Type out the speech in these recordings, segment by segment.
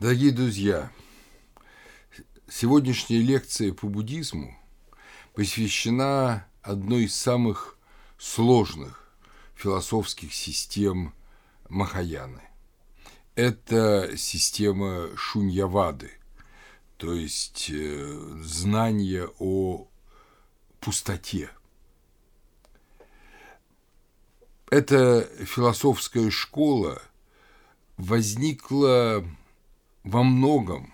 Дорогие друзья, сегодняшняя лекция по буддизму посвящена одной из самых сложных философских систем Махаяны. Это система шуньявады, то есть э, знание о пустоте. Эта философская школа возникла во многом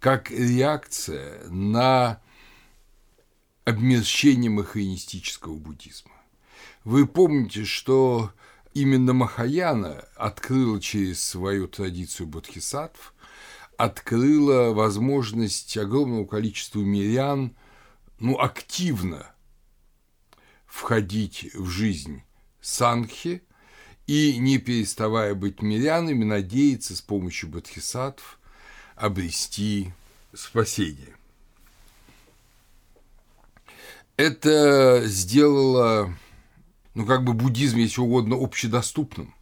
как реакция на обмерщение махаянистического буддизма. Вы помните, что именно Махаяна открыла через свою традицию бодхисаттв, открыла возможность огромному количеству мирян ну, активно входить в жизнь санхи и, не переставая быть мирянами, надеяться с помощью бодхисаттв обрести спасение. Это сделало, ну, как бы буддизм, если угодно, общедоступным.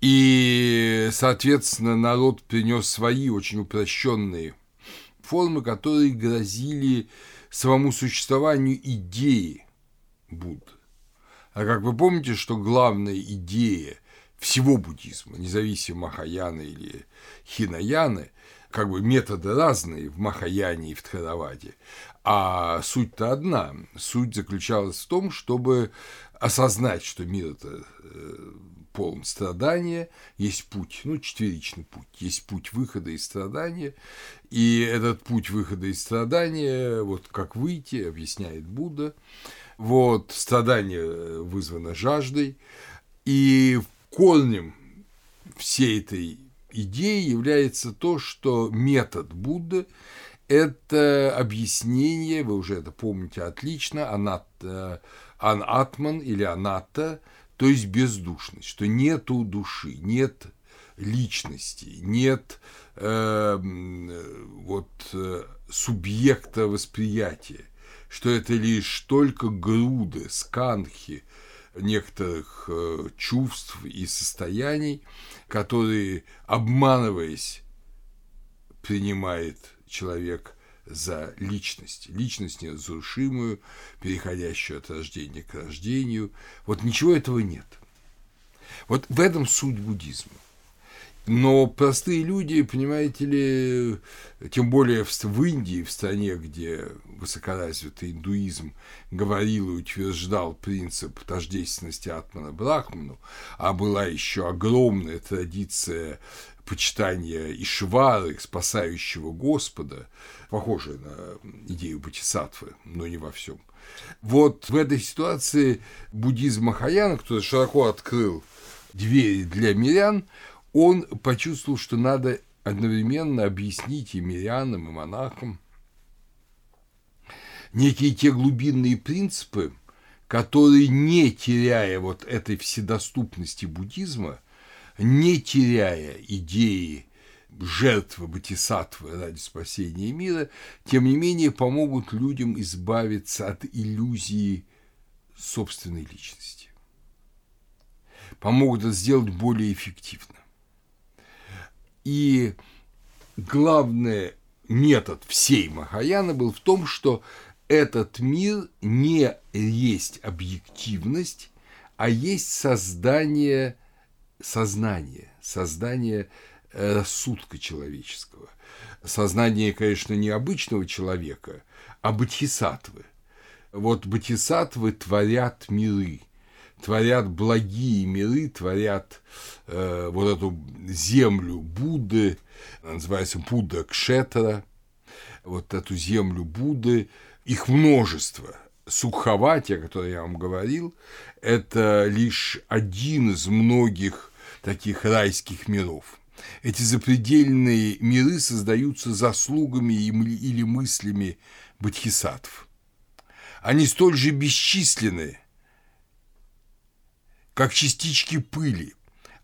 И, соответственно, народ принес свои очень упрощенные формы, которые грозили самому существованию идеи Будды. А как вы помните, что главная идея всего буддизма, независимо Махаяны или Хинаяны, как бы методы разные в Махаяне и в Тхараваде, а суть-то одна. Суть заключалась в том, чтобы осознать, что мир – это э, полон страдания, есть путь, ну, четверичный путь, есть путь выхода из страдания, и этот путь выхода из страдания, вот как выйти, объясняет Будда, вот, страдание вызвано жаждой, и корнем всей этой идеи является то, что метод Будды – это объяснение, вы уже это помните отлично, анат, анатман или аната, то есть бездушность, что нету души, нет личности, нет э, вот э, субъекта восприятия, что это лишь только груды, сканхи некоторых э, чувств и состояний, которые, обманываясь, принимает человек за личность, личность неразрушимую, переходящую от рождения к рождению. Вот ничего этого нет. Вот в этом суть буддизма. Но простые люди, понимаете ли, тем более в Индии, в стране, где высокоразвитый индуизм говорил и утверждал принцип тождественности Атмана Брахману, а была еще огромная традиция почитания Ишвары, спасающего Господа, похожая на идею Бодхисаттвы, но не во всем. Вот в этой ситуации буддизм Махаяна, который широко открыл двери для мирян, он почувствовал, что надо одновременно объяснить и мирянам, и монахам некие те глубинные принципы, которые, не теряя вот этой вседоступности буддизма, не теряя идеи жертвы бодхисаттвы ради спасения мира, тем не менее помогут людям избавиться от иллюзии собственной личности. Помогут это сделать более эффективно. И главный метод всей Махаяны был в том, что этот мир не есть объективность, а есть создание сознания, создание э, рассудка человеческого. Сознание, конечно, не обычного человека, а бодхисаттвы. Вот бодхисаттвы творят миры – творят благие миры, творят э, вот эту землю Будды, называется Будда Кшетра, вот эту землю Будды, их множество. Сукхавати, о которой я вам говорил, это лишь один из многих таких райских миров. Эти запредельные миры создаются заслугами или мыслями бодхисаттв. Они столь же бесчисленны, как частички пыли.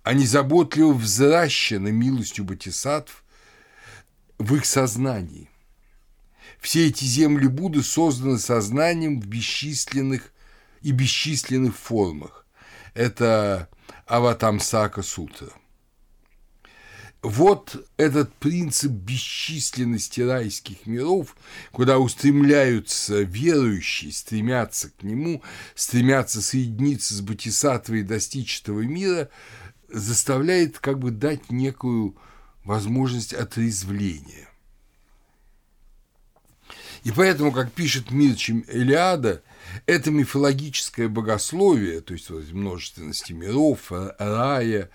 Они заботливо взращены милостью Батисатв в их сознании. Все эти земли Будды созданы сознанием в бесчисленных и бесчисленных формах. Это Аватамсака Сутра. Вот этот принцип бесчисленности райских миров, куда устремляются верующие, стремятся к нему, стремятся соединиться с Бодхисаттвой и достичь этого мира, заставляет как бы дать некую возможность отрезвления. И поэтому, как пишет Мирчим Элиада, это мифологическое богословие, то есть множественности миров, рая,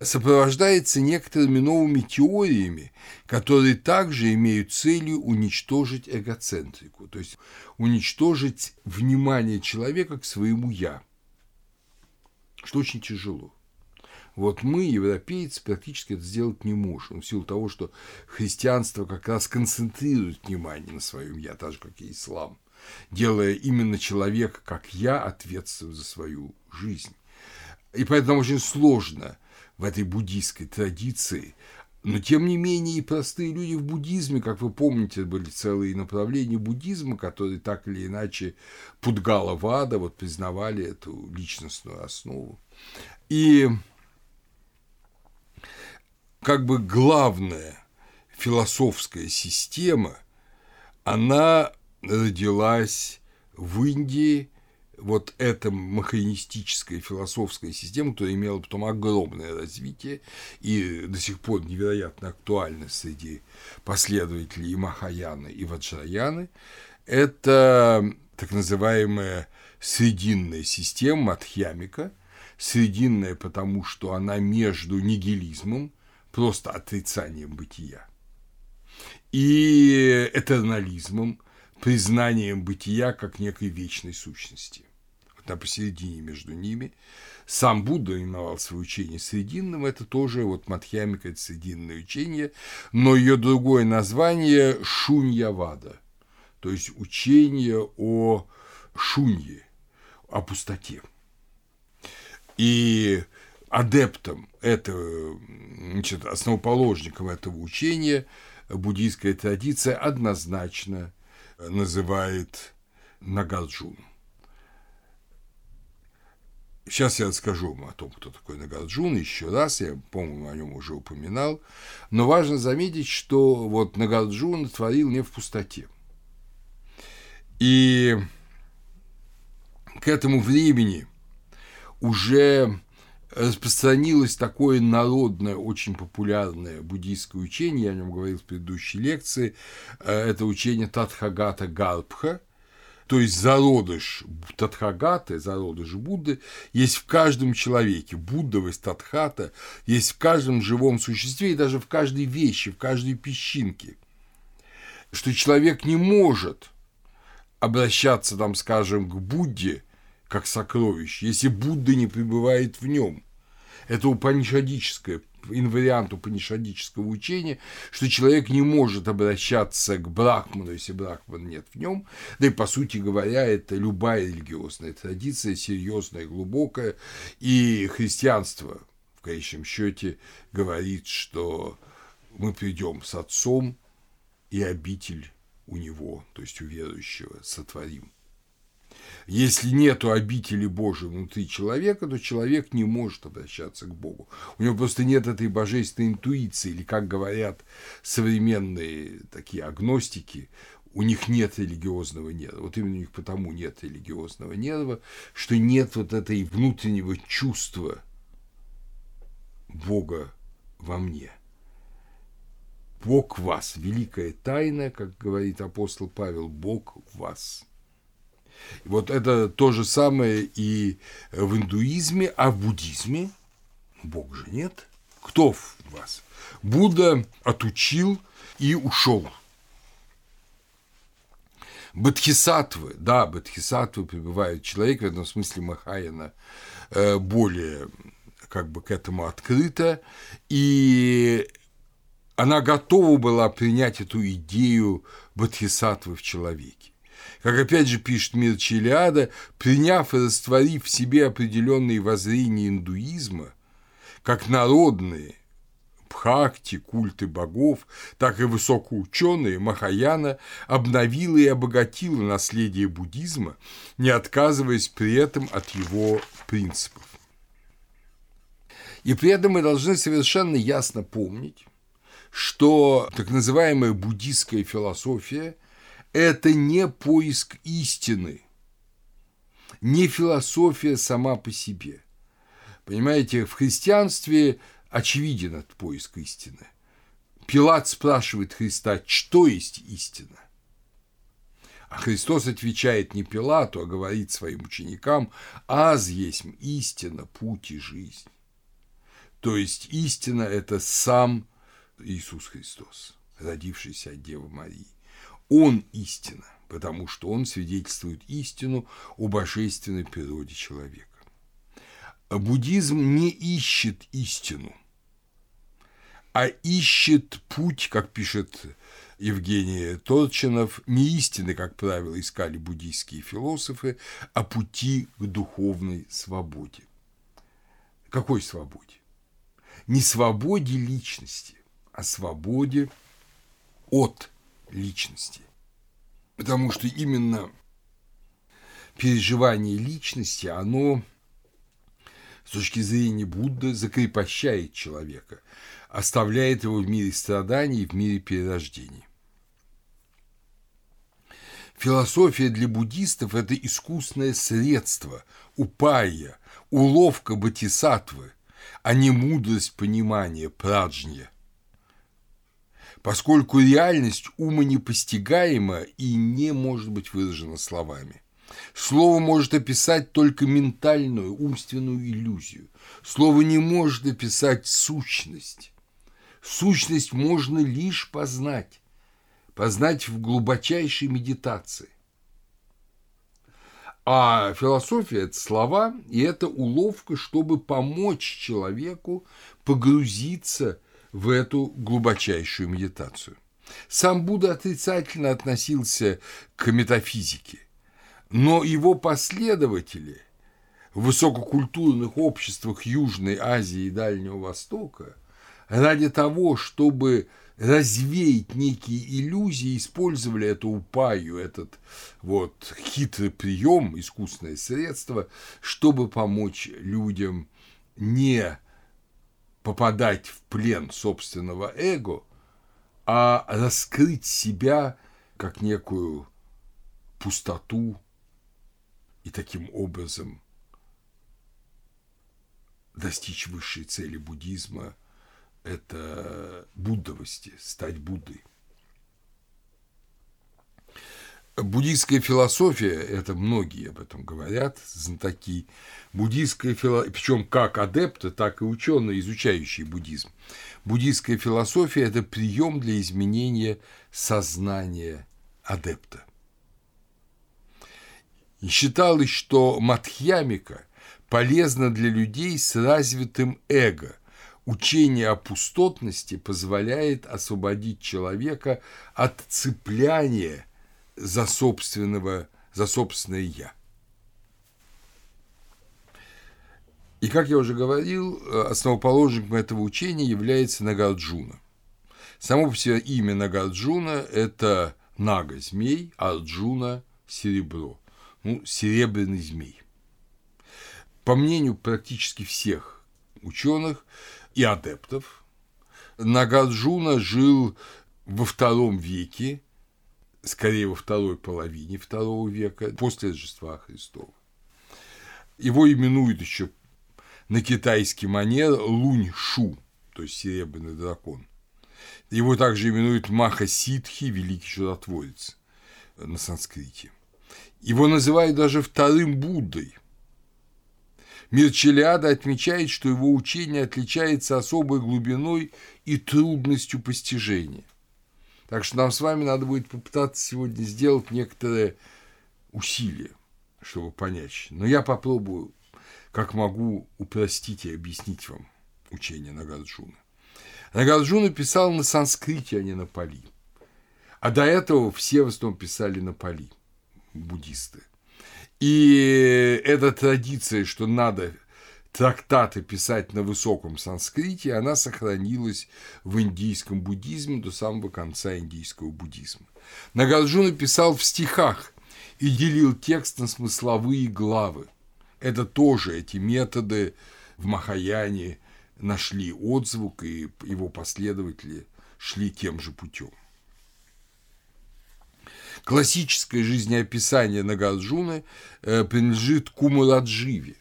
сопровождается некоторыми новыми теориями, которые также имеют целью уничтожить эгоцентрику, то есть уничтожить внимание человека к своему «я», что очень тяжело. Вот мы, европейцы, практически это сделать не можем, в силу того, что христианство как раз концентрирует внимание на своем «я», так же, как и ислам, делая именно человека, как «я», ответственным за свою жизнь. И поэтому очень сложно в этой буддийской традиции но, тем не менее, и простые люди в буддизме, как вы помните, были целые направления буддизма, которые так или иначе Пудгала Вада вот признавали эту личностную основу. И как бы главная философская система, она родилась в Индии, вот эта махаинистическая философская система, которая имела потом огромное развитие и до сих пор невероятно актуальна среди последователей и Махаяны, и Ваджраяны, это так называемая срединная система Матхьямика, срединная потому, что она между нигилизмом, просто отрицанием бытия. И этернализмом, признанием бытия как некой вечной сущности. Вот на посередине между ними. Сам Будда именовал свое учение срединным, это тоже вот Мадхьямика – это срединное учение, но ее другое название – Шуньявада, то есть учение о шунье, о пустоте. И адептом этого, значит, основоположником этого учения буддийская традиция однозначно называет Нагарджун. Сейчас я расскажу вам о том, кто такой Нагарджун, еще раз, я, по-моему, о нем уже упоминал, но важно заметить, что вот Нагарджун творил не в пустоте. И к этому времени уже распространилось такое народное, очень популярное буддийское учение, я о нем говорил в предыдущей лекции, э, это учение Татхагата Гарбха, то есть зародыш Татхагаты, зародыш Будды, есть в каждом человеке. Буддовость Татхата есть в каждом живом существе и даже в каждой вещи, в каждой песчинке. Что человек не может обращаться, там, скажем, к Будде – как сокровище, если Будда не пребывает в нем. Это упанишадическое, инвариант упанишадического учения, что человек не может обращаться к Брахману, если Брахмана нет в нем. Да и, по сути говоря, это любая религиозная традиция, серьезная, глубокая. И христианство, в конечном счете, говорит, что мы придем с Отцом и обитель у Него, то есть у верующего, сотворим. Если нет обители Божией внутри человека, то человек не может обращаться к Богу. У него просто нет этой божественной интуиции, или, как говорят современные такие агностики, у них нет религиозного нерва. Вот именно у них потому нет религиозного нерва, что нет вот этой внутреннего чувства Бога во мне. Бог вас, великая тайна, как говорит апостол Павел, Бог вас – вот это то же самое и в индуизме, а в буддизме Бог же нет. Кто в вас? Будда отучил и ушел. Бодхисаттвы, да, бодхисаттвы пребывает человек, в этом смысле Махаяна э, более как бы к этому открыта, и она готова была принять эту идею бодхисаттвы в человеке как опять же пишет Мир Челиада, приняв и растворив в себе определенные воззрения индуизма, как народные, Бхакти, культы богов, так и высокоученые Махаяна обновила и обогатила наследие буддизма, не отказываясь при этом от его принципов. И при этом мы должны совершенно ясно помнить, что так называемая буддийская философия – это не поиск истины, не философия сама по себе. Понимаете, в христианстве очевиден этот поиск истины. Пилат спрашивает Христа, что есть истина? А Христос отвечает не Пилату, а говорит своим ученикам, «Аз есть истина, путь и жизнь». То есть истина – это сам Иисус Христос, родившийся от Девы Марии. Он истина, потому что он свидетельствует истину о божественной природе человека. Буддизм не ищет истину, а ищет путь, как пишет Евгений Торчинов, не истины, как правило, искали буддийские философы, а пути к духовной свободе. Какой свободе? Не свободе личности, а свободе от личности. Потому что именно переживание личности, оно с точки зрения Будды закрепощает человека, оставляет его в мире страданий в мире перерождений. Философия для буддистов – это искусное средство, упая, уловка бодхисаттвы, а не мудрость понимания, праджня. Поскольку реальность ума непостигаема и не может быть выражена словами. Слово может описать только ментальную, умственную иллюзию. Слово не может описать сущность. Сущность можно лишь познать, познать в глубочайшей медитации. А философия – это слова, и это уловка, чтобы помочь человеку погрузиться в эту глубочайшую медитацию. Сам Будда отрицательно относился к метафизике, но его последователи в высококультурных обществах Южной Азии и Дальнего Востока ради того, чтобы развеять некие иллюзии, использовали эту упаю, этот вот хитрый прием, искусственное средство, чтобы помочь людям не попадать в плен собственного эго, а раскрыть себя как некую пустоту и таким образом достичь высшей цели буддизма – это буддовости, стать Буддой. Буддийская философия, это многие об этом говорят, знатоки, буддийская философия, причем как адепты, так и ученые, изучающие буддизм. Буддийская философия – это прием для изменения сознания адепта. И считалось, что матхьямика полезна для людей с развитым эго – Учение о пустотности позволяет освободить человека от цепляния за, собственного, за собственное «я». И, как я уже говорил, основоположником этого учения является Нагарджуна. Само по себе имя Нагарджуна – это Нага – змей, Арджуна – серебро, ну, серебряный змей. По мнению практически всех ученых, и адептов. Нагарджуна жил во втором веке, скорее во второй половине второго века, после Рождества Христова. Его именуют еще на китайский манер Лунь-Шу, то есть серебряный дракон. Его также именуют Маха Ситхи, великий чудотворец на санскрите. Его называют даже вторым Буддой – Мирчелиада отмечает, что его учение отличается особой глубиной и трудностью постижения. Так что нам с вами надо будет попытаться сегодня сделать некоторые усилия, чтобы понять. Но я попробую, как могу, упростить и объяснить вам учение Нагарджуна. Нагарджуна писал на санскрите, а не на пали. А до этого все в основном писали на пали, буддисты. И эта традиция, что надо трактаты писать на высоком санскрите, она сохранилась в индийском буддизме до самого конца индийского буддизма. Нагарджуна писал в стихах и делил текст на смысловые главы. Это тоже эти методы в Махаяне нашли отзвук, и его последователи шли тем же путем. Классическое жизнеописание Нагарджуны э, принадлежит Кумарадживе,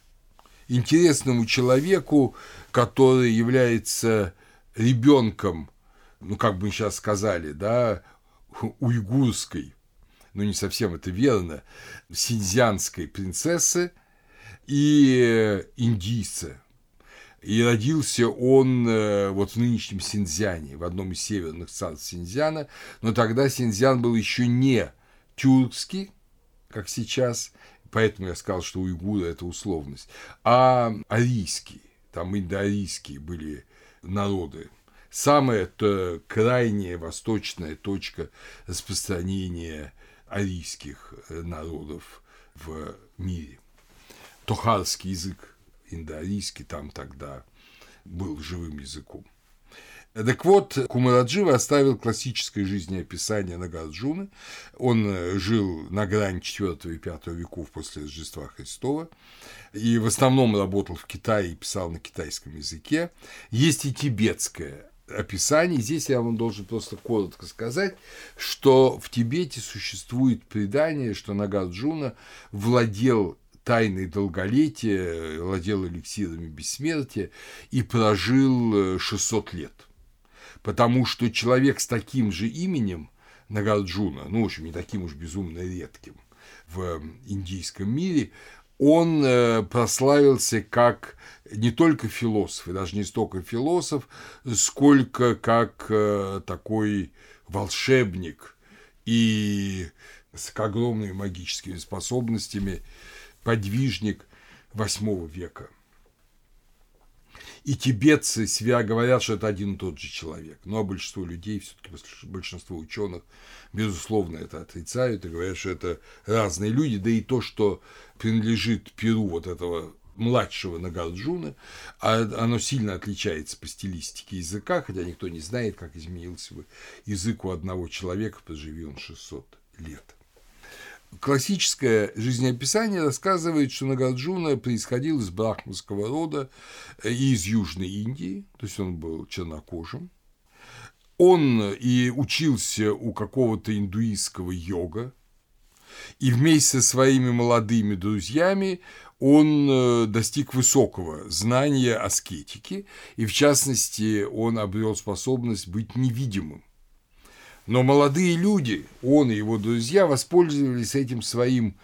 интересному человеку, который является ребенком, ну, как бы сейчас сказали, да, уйгурской, ну, не совсем это верно, синьцзянской принцессы и индийца. И родился он э, вот в нынешнем Синьцзяне, в одном из северных царств Синьцзяна, но тогда Синьцзян был еще не тюркский, как сейчас, поэтому я сказал, что уйгуры – это условность, а арийские, там индоарийские были народы. Самая это крайняя восточная точка распространения арийских э, народов в мире. Тохарский язык индоарийский там тогда был живым языком. Так вот, Кумараджива оставил классическое жизнеописание Нагарджуны. Он э, жил на грани 4 и 5 веков после Рождества Христова и в основном работал в Китае и писал на китайском языке. Есть и тибетское описание. Здесь я вам должен просто коротко сказать, что в Тибете существует предание, что Нагарджуна владел тайной долголетия, владел эликсирами бессмертия и прожил 600 э, лет потому что человек с таким же именем Нагарджуна, ну, в общем, не таким уж безумно редким в индийском мире, он э, прославился как не только философ, и даже не столько философ, сколько как э, такой волшебник и с огромными магическими способностями подвижник восьмого века и тибетцы себя говорят, что это один и тот же человек. Но большинство людей, все-таки большинство ученых, безусловно, это отрицают и говорят, что это разные люди. Да и то, что принадлежит Перу вот этого младшего Нагарджуна, а оно сильно отличается по стилистике языка, хотя никто не знает, как изменился бы язык у одного человека, проживи он 600 лет. Классическое жизнеописание рассказывает, что Нагарджуна происходил из брахманского рода и из Южной Индии, то есть он был чернокожим. Он и учился у какого-то индуистского йога, и вместе со своими молодыми друзьями он э, достиг высокого знания аскетики, и в частности он обрел способность быть невидимым. Но молодые люди, он и его друзья, воспользовались этим своим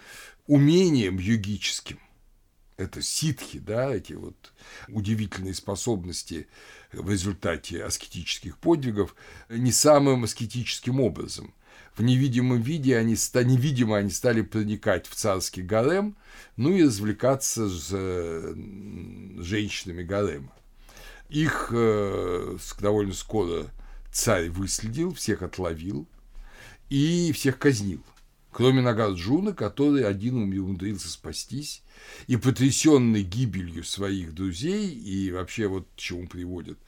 умением йогическим. Это ситхи, да, эти вот удивительные способности в результате аскетических подвигов, не самым аскетическим образом. В невидимом виде они, невидимо они стали проникать в царский гарем, ну и развлекаться с женщинами гарема. Их э, довольно скоро царь выследил, всех отловил и всех казнил. Кроме Нагарджуна, который один умудрился спастись, и потрясенный гибелью своих друзей, и вообще вот к чему приводят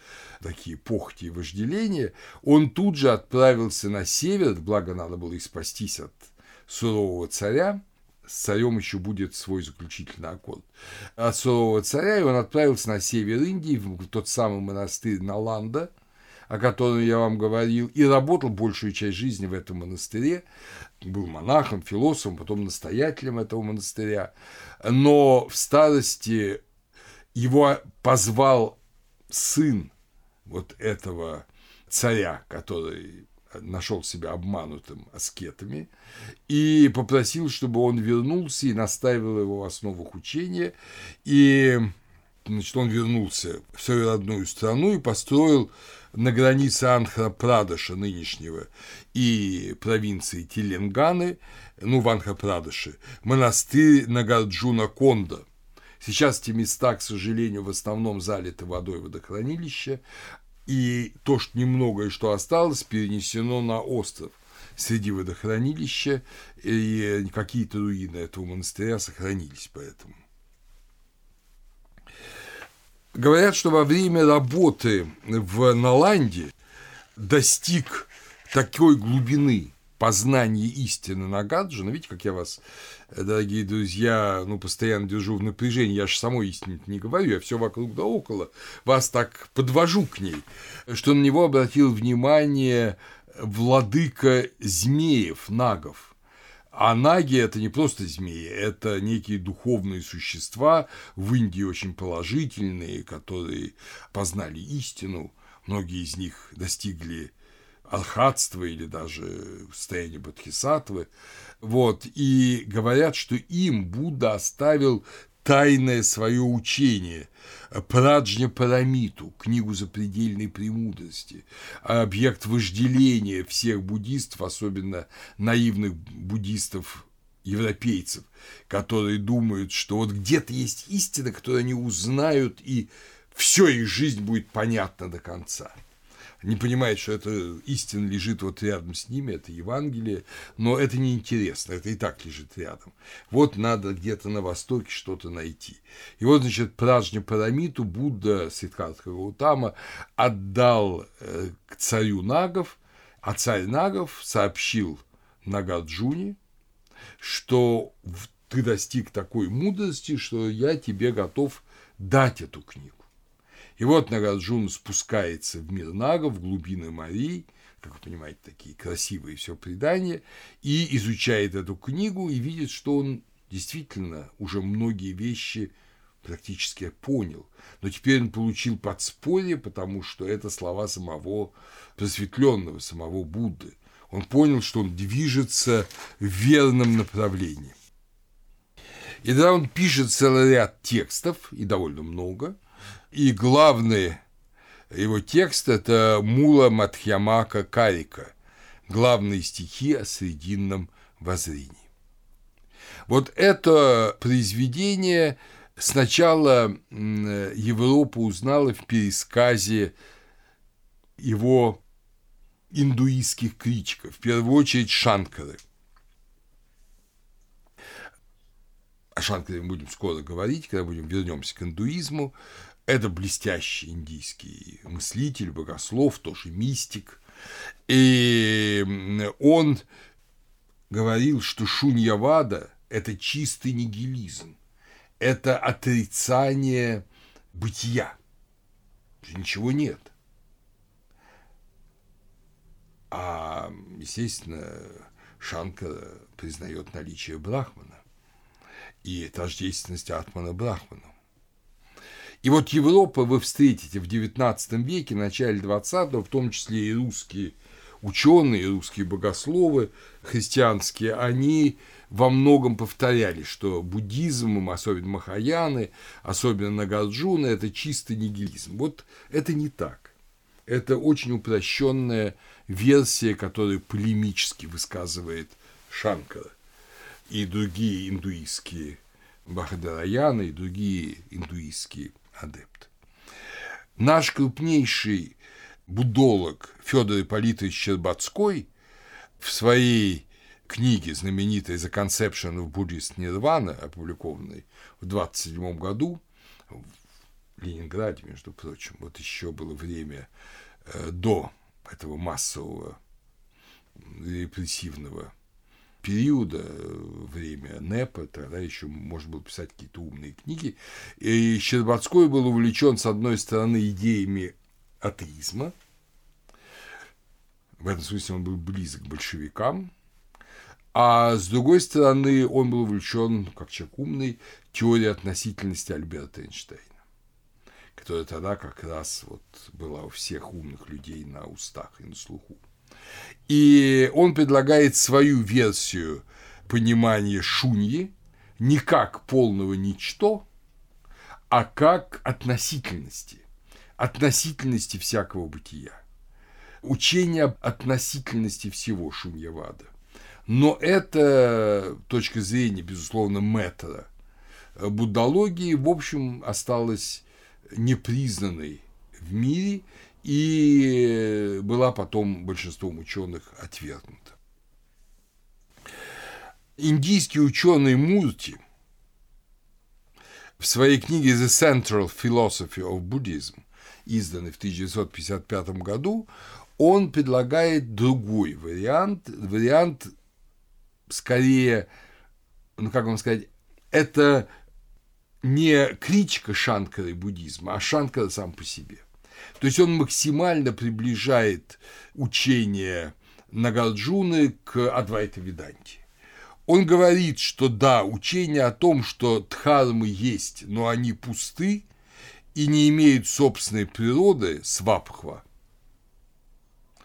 такие похти и вожделения, он тут же отправился на север, благо надо было и спастись от сурового царя, с царем еще будет свой заключительный аккорд. От сурового царя, и он отправился на север Индии, в тот самый монастырь Наланда – о котором я вам говорил, и работал большую часть жизни в этом монастыре, был монахом, философом, потом настоятелем этого монастыря, но в старости его позвал сын вот этого царя, который нашел себя обманутым аскетами, и попросил, чтобы он вернулся и наставил его в основах учения, и значит, он вернулся в свою родную страну и построил на границе Анхра-Прадаша нынешнего и провинции Теленганы, ну, в Анхра-Прадаше, монастырь Нагарджуна-Конда. Сейчас эти места, к сожалению, в основном залиты водой водохранилища, и то, что немногое, что осталось, перенесено на остров среди водохранилища, и какие-то руины этого монастыря сохранились поэтому. Говорят, что во время работы в Наланде достиг такой глубины познание истины Нагарджуна, видите, как я вас, дорогие друзья, ну, постоянно держу в напряжении, я же самой истине не говорю, я все вокруг да около, вас так подвожу к ней, что на него обратил внимание владыка змеев, нагов. А наги – это не просто змеи, это некие духовные существа, в Индии очень положительные, которые познали истину, многие из них достигли алхатства или даже состояния бодхисаттвы. Вот. И говорят, что им Будда оставил тайное свое учение, Праджня Парамиту, книгу запредельной премудрости, объект вожделения всех буддистов, особенно наивных буддистов европейцев, которые думают, что вот где-то есть истина, которую они узнают, и все их жизнь будет понятна до конца – не понимает, что это истина лежит вот рядом с ними, это Евангелие, но это неинтересно, это и так лежит рядом. Вот надо где-то на востоке что-то найти. И вот, значит, Пражня Парамиту Будда Сиддхартха Гаутама отдал э, к царю Нагов, а царь Нагов сообщил Нагарджуне, что ты достиг такой мудрости, что я тебе готов дать эту книгу. И вот Нагарджун спускается в мир Нага, в глубины морей, как вы понимаете, такие красивые все предания, и изучает эту книгу и видит, что он действительно уже многие вещи практически понял. Но теперь он получил подспорье, потому что это слова самого просветленного, самого Будды. Он понял, что он движется в верном направлении. И тогда он пишет целый ряд текстов, и довольно много, и главный его текст – это Мула Матхьямака Карика, главные стихи о срединном воззрении. Вот это произведение сначала Европа узнала в пересказе его индуистских критиков, в первую очередь Шанкары. О Шанкаре мы будем скоро говорить, когда будем вернемся к индуизму. Это блестящий индийский мыслитель, богослов, тоже мистик. И он говорил, что шуньявада – это чистый нигилизм, это отрицание бытия, ничего нет. А, естественно, Шанкара признает наличие Брахмана и тождественность Атмана Брахману. И вот Европа вы встретите в XIX веке, начале XX, в том числе и русские ученые, русские богословы христианские, они во многом повторяли, что буддизм, особенно Махаяны, особенно Нагарджуна, это чистый нигилизм. Вот это не так. Это очень упрощенная версия, которую полемически высказывает Шанкара и другие индуистские Бахадараяны и другие индуистские адепт. Наш крупнейший будолог Федор Ипполитович Щербацкой в своей книге, знаменитой «The Conception of Buddhist Nirvana», опубликованной в 27 году, в Ленинграде, между прочим, вот еще было время э, до этого массового репрессивного периода, э, время НЭПа, тогда еще можно было писать какие-то умные книги. И Щербацкой был увлечен, с одной стороны, идеями атеизма, в этом смысле он был близок к большевикам, а с другой стороны, он был увлечен, как человек умный, теорией относительности Альберта Эйнштейна, которая тогда как раз вот была у всех умных людей на устах и на слуху. И он предлагает свою версию понимания шуньи не как полного ничто, а как относительности, относительности всякого бытия. Учение об относительности всего шуньявада. Но это точка зрения, безусловно, метра буддологии, в общем, осталась непризнанной в мире и была потом большинством ученых отвергнута. Индийский ученый Мурти в своей книге The Central Philosophy of Buddhism изданный в 1955 году, он предлагает другой вариант, вариант скорее, ну как вам сказать, это не критика Шанкара и буддизма, а Шанкара сам по себе. То есть он максимально приближает учение Нагарджуны к Адвайта Веданте. Он говорит, что да, учение о том, что дхармы есть, но они пусты и не имеют собственной природы, свабхва,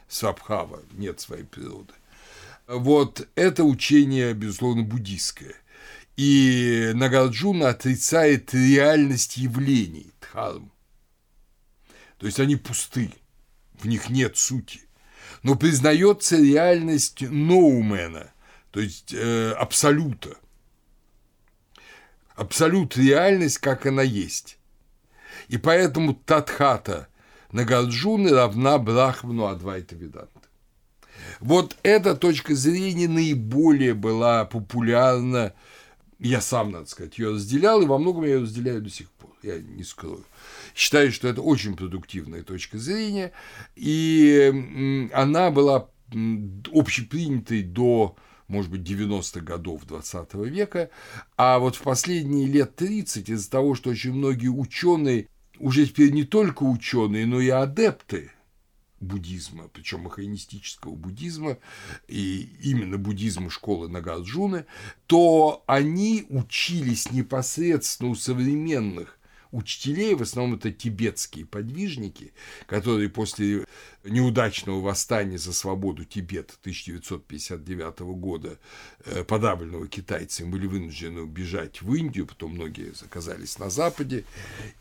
свабхава, нет своей природы. Вот это учение, безусловно, буддийское. И Нагарджуна отрицает реальность явлений дхарм. То есть они пусты, в них нет сути. Но признается реальность ноумена, то есть э, абсолюта. Абсолют реальность, как она есть. И поэтому Татхата Нагарджуны равна Брахману Адвайта Веданта. Вот эта точка зрения наиболее была популярна, я сам, надо сказать, ее разделял, и во многом я ее разделяю до сих пор, я не скрою. Считаю, что это очень продуктивная точка зрения, и она была общепринятой до может быть, 90-х годов 20 века, а вот в последние лет 30 из-за того, что очень многие ученые, уже теперь не только ученые, но и адепты буддизма, причем махаинистического буддизма, и именно буддизма школы Нагарджуны, то они учились непосредственно у современных учителей, в основном это тибетские подвижники, которые после неудачного восстания за свободу Тибета 1959 года, э, подавленного китайцами, были вынуждены убежать в Индию, потом многие оказались на Западе.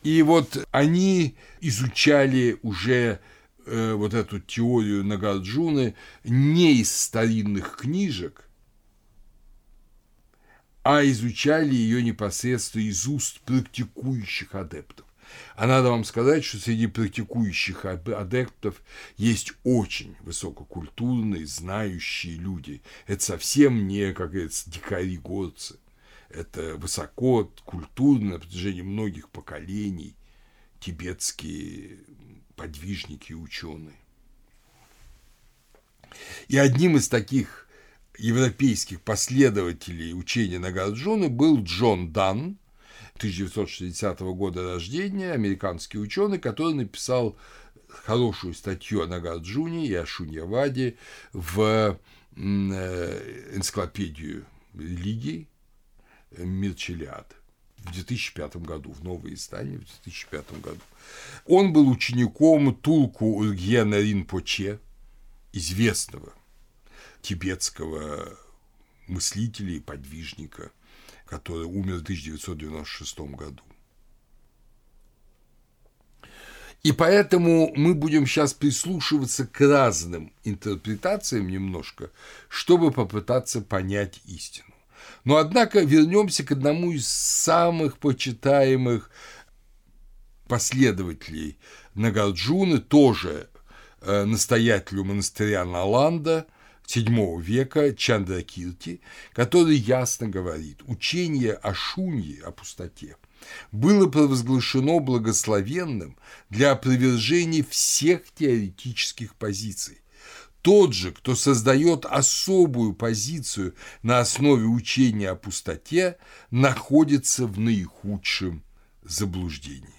И вот они изучали уже э, вот эту теорию Нагарджуны не из старинных книжек, а изучали ее непосредственно из уст практикующих адептов. А надо вам сказать, что среди практикующих адептов есть очень высококультурные, знающие люди. Это совсем не, как говорится, дикари-горцы. Это высоко культурно на протяжении многих поколений тибетские подвижники и ученые. И одним из таких европейских последователей учения Нагарджуны был Джон Дан, 1960 года рождения, американский ученый, который написал хорошую статью о Нагарджуне и о Шуньяваде в э, энциклопедию религий Мирчелиад в 2005 году, в новое издание в 2005 году. Он был учеником Тулку Ургена Ринпоче, известного тибетского мыслителя и подвижника, который умер в 1996 году. И поэтому мы будем сейчас прислушиваться к разным интерпретациям немножко, чтобы попытаться понять истину. Но однако вернемся к одному из самых почитаемых последователей Нагарджуны, тоже э, настоятелю монастыря Наланда – VII века Чандракирти, который ясно говорит, учение о шунье, о пустоте, было провозглашено благословенным для опровержения всех теоретических позиций. Тот же, кто создает особую позицию на основе учения о пустоте, находится в наихудшем заблуждении.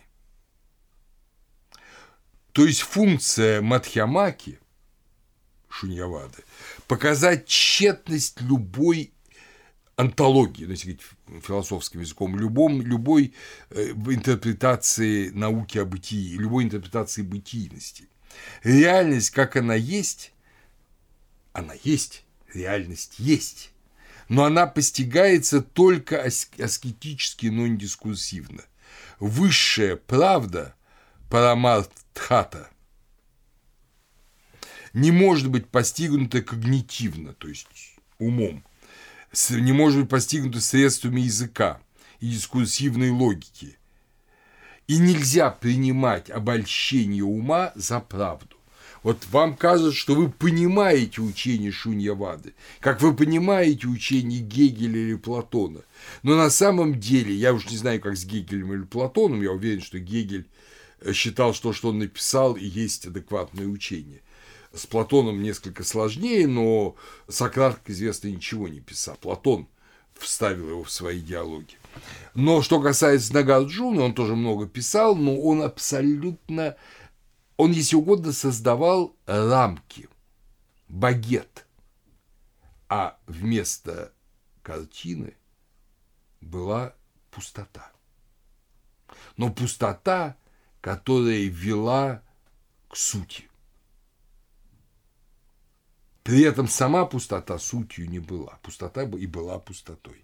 То есть функция Мадхьямаки Шуньявады, показать тщетность любой антологии, ну, если говорить философским языком, любом, любой э, интерпретации науки о бытии, любой интерпретации бытийности. Реальность, как она есть, она есть, реальность есть, но она постигается только аскетически, но не дискурсивно. Высшая правда, парамартхата – не может быть постигнуто когнитивно, то есть умом, не может быть постигнуто средствами языка и дискурсивной логики. И нельзя принимать обольщение ума за правду. Вот вам кажется, что вы понимаете учение Шуньявады, как вы понимаете учение Гегеля или Платона. Но на самом деле, я уж не знаю, как с Гегелем или Платоном, я уверен, что Гегель считал, что что он написал и есть адекватное учение. С Платоном несколько сложнее, но Сократ, как известно, ничего не писал. Платон вставил его в свои диалоги. Но что касается Нагарджуна, он тоже много писал, но он абсолютно, он, если угодно, создавал рамки, багет, а вместо картины была пустота. Но пустота, которая вела к сути. При этом сама пустота сутью не была. Пустота и была пустотой.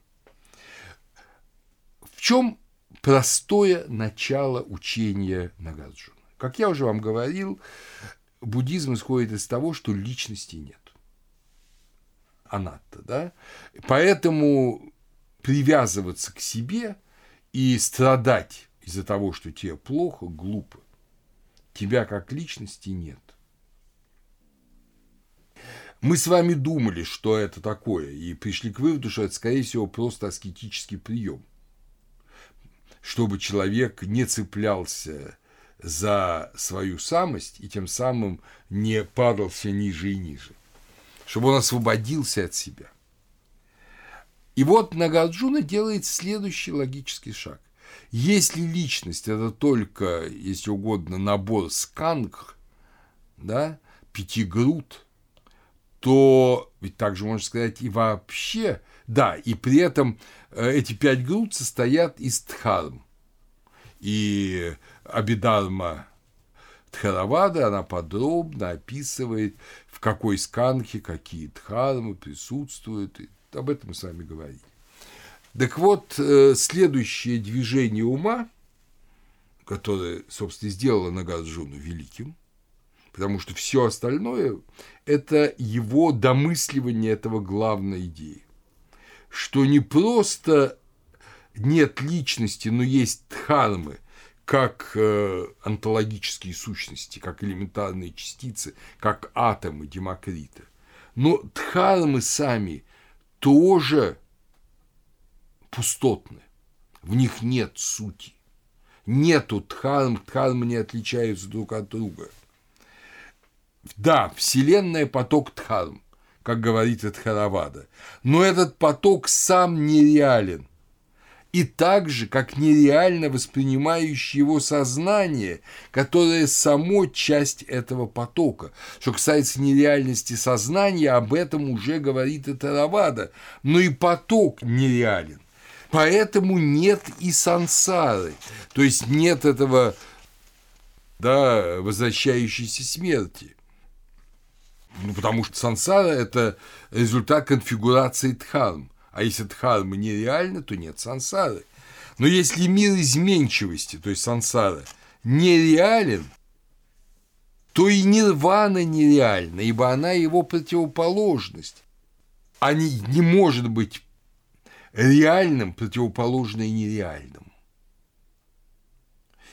В чем простое начало учения Нагарджуна? Как я уже вам говорил, буддизм исходит из того, что личности нет. Анатта, да? Поэтому привязываться к себе и страдать из-за того, что тебе плохо, глупо. Тебя как личности нет. Мы с вами думали, что это такое, и пришли к выводу, что это, скорее всего, просто аскетический прием. Чтобы человек не цеплялся за свою самость и тем самым не падал все ниже и ниже. Чтобы он освободился от себя. И вот Нагарджуна делает следующий логический шаг. Если личность – это только, если угодно, набор сканг, да, пяти груд – то ведь также можно сказать и вообще, да, и при этом э, эти пять групп состоят из дхарм. И Абидарма Тхаравада, она подробно описывает, в какой сканхе какие дхармы присутствуют. И об этом мы с вами говорили. Так вот, э, следующее движение ума, которое, собственно, сделало Нагарджуну великим – потому что все остальное – это его домысливание этого главной идеи. Что не просто нет личности, но есть дхармы, как э, онтологические сущности, как элементарные частицы, как атомы Демокрита. Но дхармы сами тоже пустотны, в них нет сути. Нету дхарм, дхармы не отличаются друг от друга – да, Вселенная – поток Дхарм, как говорит Эдхаравада, но этот поток сам нереален. И так же, как нереально воспринимающее его сознание, которое само часть этого потока. Что касается нереальности сознания, об этом уже говорит Эдхаравада, но и поток нереален. Поэтому нет и сансары, то есть нет этого да, возвращающейся смерти. Ну, потому что сансара – это результат конфигурации дхарм. А если дхармы нереальны, то нет сансары. Но если мир изменчивости, то есть сансара, нереален, то и нирвана нереальна, ибо она его противоположность. А не, не может быть реальным противоположное нереальному.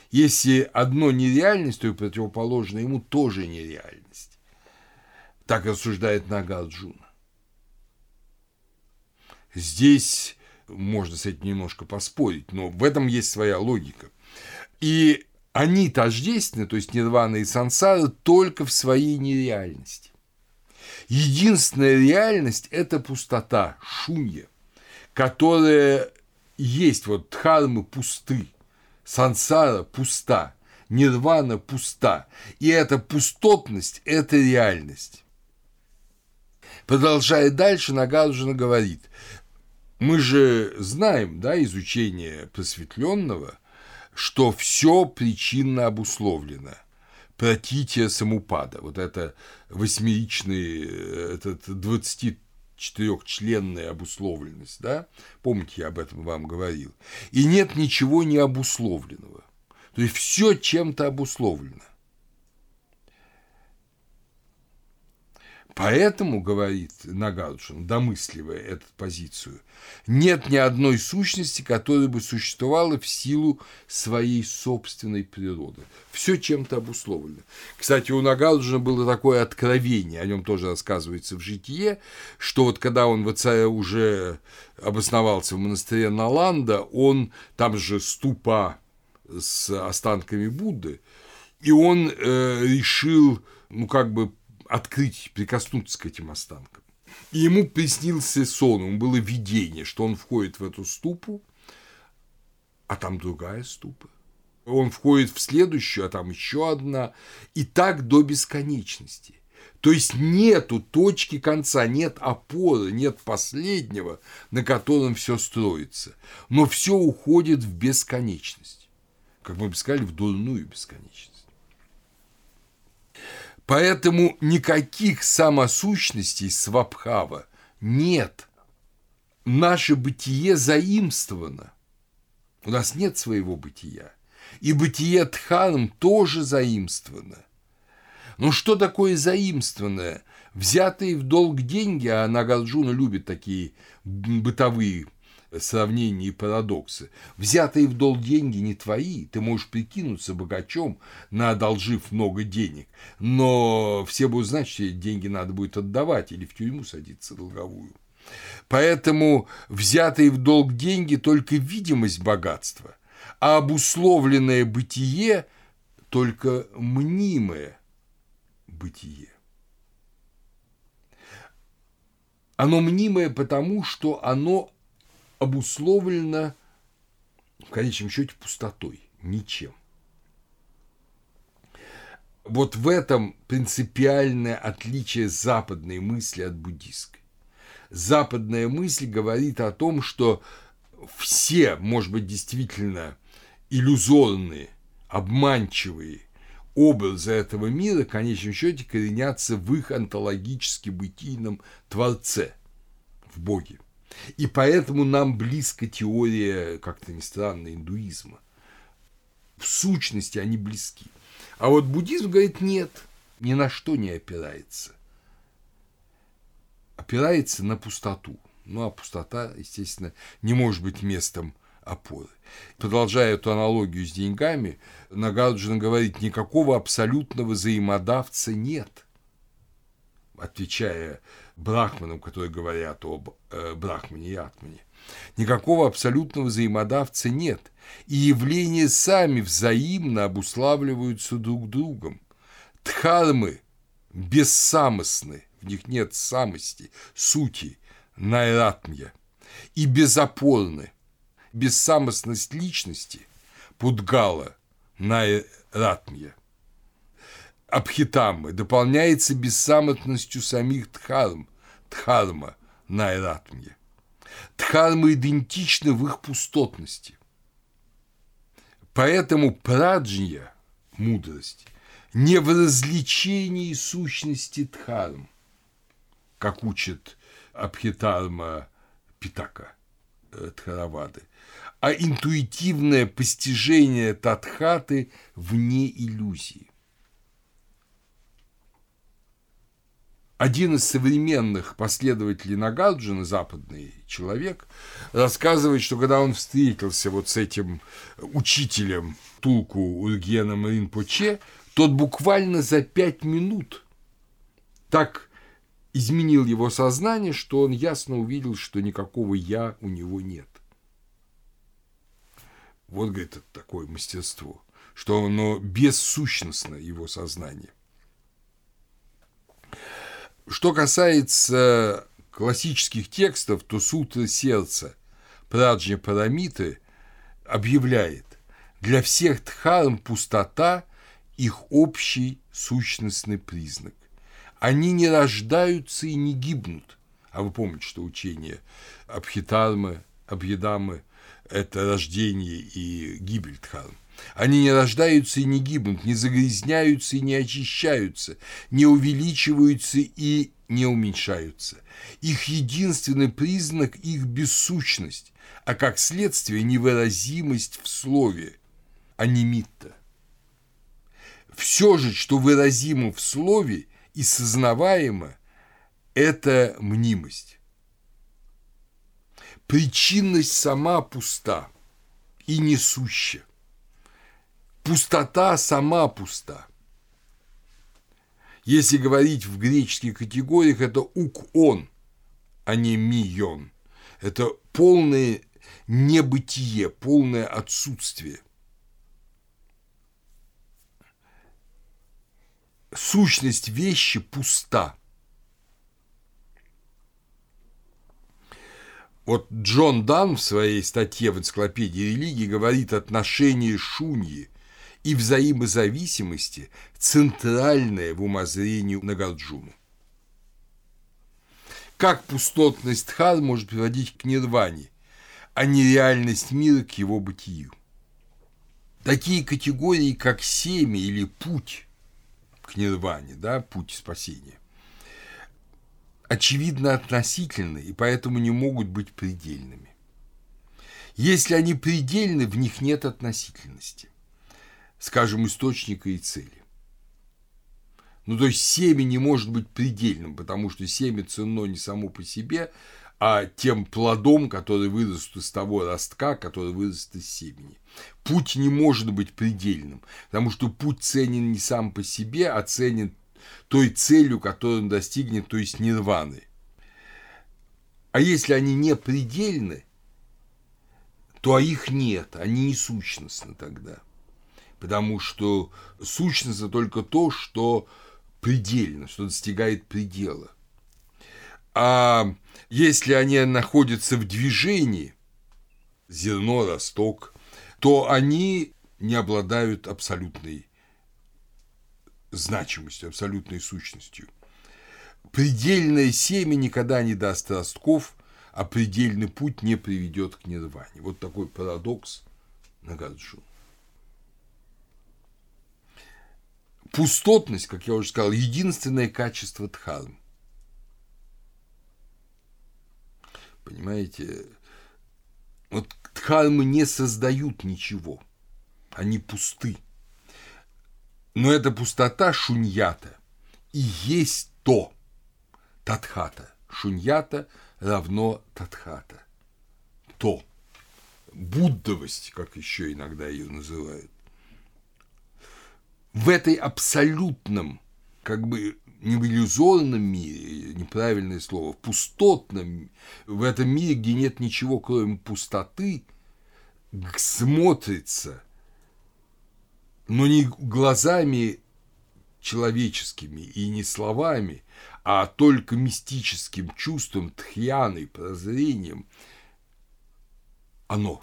Если одно нереальность, то и противоположное ему тоже нереальность. Так рассуждает Нагарджуна. Здесь можно с этим немножко поспорить, но в этом есть своя логика. И они тождественны, то есть нирвана и сансара, только в своей нереальности. Единственная реальность – это пустота, шунья, которая есть, вот дхармы пусты, сансара пуста, нирвана пуста. И эта пустотность – это реальность. Продолжая дальше, Нагарджуна говорит, мы же знаем, да, изучение просветленного, что все причинно обусловлено. Протития самупада, вот это восьмеричный, этот 24-членная обусловленность, да, помните, я об этом вам говорил, и нет ничего необусловленного. То есть все чем-то обусловлено. Поэтому, говорит Нагарджун, домысливая эту позицию, нет ни одной сущности, которая бы существовала в силу своей собственной природы. Все чем-то обусловлено. Кстати, у Нагарджуна было такое откровение, о нем тоже рассказывается в житие, что вот когда он уже обосновался в монастыре Наланда, он там же ступа с останками Будды – И он э, решил, ну, как бы открыть, прикоснуться к этим останкам. И ему приснился сон, ему было видение, что он входит в эту ступу, а там другая ступа. Он входит в следующую, а там еще одна. И так до бесконечности. То есть нету точки конца, нет опоры, нет последнего, на котором все строится. Но все уходит в бесконечность. Как мы бы сказали, в дурную бесконечность. Поэтому никаких самосущностей свабхава нет. Наше бытие заимствовано. У нас нет своего бытия. И бытие Дхарм тоже заимствовано. Но что такое заимствованное? Взятые в долг деньги, а Нагарджуна любит такие бытовые сравнения и парадоксы. Взятые в долг деньги не твои, ты можешь прикинуться богачом, на одолжив много денег, но все будут знать, что деньги надо будет отдавать или в тюрьму садиться долговую. Поэтому взятые в долг деньги – только видимость богатства, а обусловленное бытие – только мнимое бытие. Оно мнимое потому, что оно обусловлено в конечном счете пустотой, ничем. Вот в этом принципиальное отличие западной мысли от буддистской. Западная мысль говорит о том, что все, может быть, действительно иллюзорные, обманчивые образы этого мира, в конечном счете, коренятся в их онтологически бытийном Творце, в Боге. И поэтому нам близка теория, как-то ни странно, индуизма. В сущности они близки. А вот буддизм говорит, нет, ни на что не опирается. Опирается на пустоту. Ну, а пустота, естественно, не может быть местом опоры. Продолжая эту аналогию с деньгами, Нагарджина говорит, никакого абсолютного взаимодавца нет. Отвечая брахманам, которые говорят об э, брахмане и атмане. Никакого абсолютного взаимодавца нет, и явления сами взаимно обуславливаются друг другом. Дхармы бессамостны, в них нет самости, сути, найратмья, и безопорны. Бессамостность личности – пудгала, найратмья – Абхитаммы дополняется бессамотностью самих Дхарм, Дхарма, Найратмья. Дхармы идентичны в их пустотности. Поэтому праджня, мудрость, не в развлечении сущности Дхарм, как учит Абхитарма Питака э, Дхаравады, а интуитивное постижение Татхаты вне иллюзии. Один из современных последователей Нагарджина, западный человек, рассказывает, что когда он встретился вот с этим учителем Тулку Ургеном Ринпоче, тот буквально за пять минут так изменил его сознание, что он ясно увидел, что никакого «я» у него нет. Вот, говорит, такое мастерство, что оно бессущностно, его сознание. Что касается классических текстов, то Сутра Сердца Праджня Парамиты объявляет, для всех дхарм пустота – их общий сущностный признак. Они не рождаются и не гибнут. А вы помните, что учение Абхитармы, Абхидамы – это рождение и гибель дхарм. Они не рождаются и не гибнут, не загрязняются и не очищаются, не увеличиваются и не уменьшаются. Их единственный признак – их бессущность, а как следствие – невыразимость в слове, а не митта. Все же, что выразимо в слове и сознаваемо – это мнимость. Причинность сама пуста и несуща – пустота сама пуста. Если говорить в греческих категориях, это ук-он, а не мион. Это полное небытие, полное отсутствие. сущность вещи пуста. Вот Джон Дан в своей статье в энциклопедии религии говорит отношение шуньи и взаимозависимости центральное в умозрении Нагарджуну. Как пустотность Дхар может приводить к нирване, а нереальность мира к его бытию? Такие категории, как семя или путь к нирване, да, путь спасения, очевидно относительны и поэтому не могут быть предельными. Если они предельны, в них нет относительности, скажем, источника и цели. Ну, то есть семя не может быть предельным, потому что семя ценно не само по себе, а тем плодом, который вырастет из того ростка, который вырастет из семени. Путь не может быть предельным, потому что путь ценен не сам по себе, а ценен той целью, которую он достигнет, то есть нирваны. А если они не предельны, то их нет, они не сущностны тогда. Потому что сущностно только то, что предельно, что достигает предела. А если они находятся в движении, зерно, росток, то они не обладают абсолютной значимостью, абсолютной сущностью. Предельное семя никогда не даст ростков, а предельный путь не приведет к нирване. Вот такой парадокс Нагарджуна. Пустотность, как я уже сказал, единственное качество дхармы. Понимаете, вот дхармы не создают ничего, они пусты. Но эта пустота шуньята и есть то, татхата. Шуньята равно татхата. То. Буддовость, как еще иногда ее называют. В этой абсолютном, как бы иллюзорном мире, неправильное слово, в пустотном, в этом мире, где нет ничего, кроме пустоты, смотрится, но не глазами человеческими и не словами, а только мистическим чувством, тхьяной, прозрением, оно,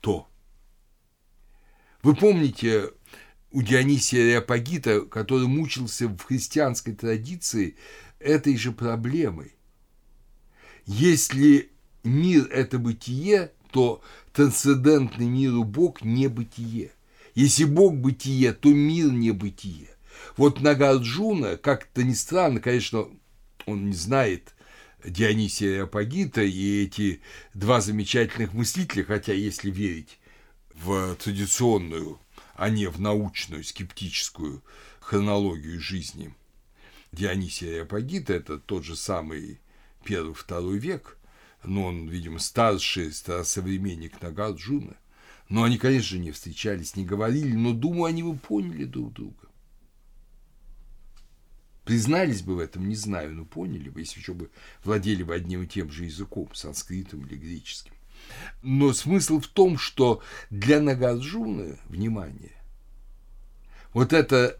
то. Вы помните у Дионисия Реапагита, который мучился в христианской традиции этой же проблемой. Если мир – это бытие, то трансцендентный миру Бог – не бытие. Если Бог – бытие, то мир – не бытие. Вот Нагарджуна, как-то не странно, конечно, он не знает Дионисия Реапагита и эти два замечательных мыслителя, хотя если верить в традиционную а не в научную скептическую хронологию жизни Дионисия Ареопагита, это тот же самый первый-второй век, но он, видимо, старший современник Нагарджуна. Но они, конечно, не встречались, не говорили, но, думаю, они бы поняли друг друга. Признались бы в этом, не знаю, но поняли бы, если еще бы владели бы одним и тем же языком, санскритом или греческим. Но смысл в том, что для Нагарджуны, внимание, вот эта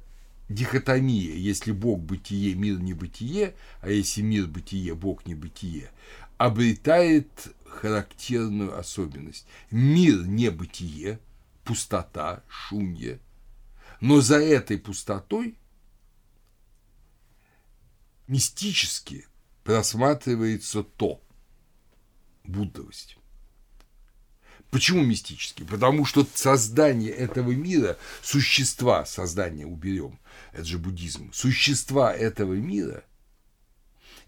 дихотомия, если Бог бытие, мир не бытие, а если мир бытие, Бог не бытие, обретает характерную особенность. Мир не бытие, пустота, шунья, но за этой пустотой мистически просматривается то, буддовость. Почему мистический? Потому что создание этого мира, существа создания уберем, это же буддизм, существа этого мира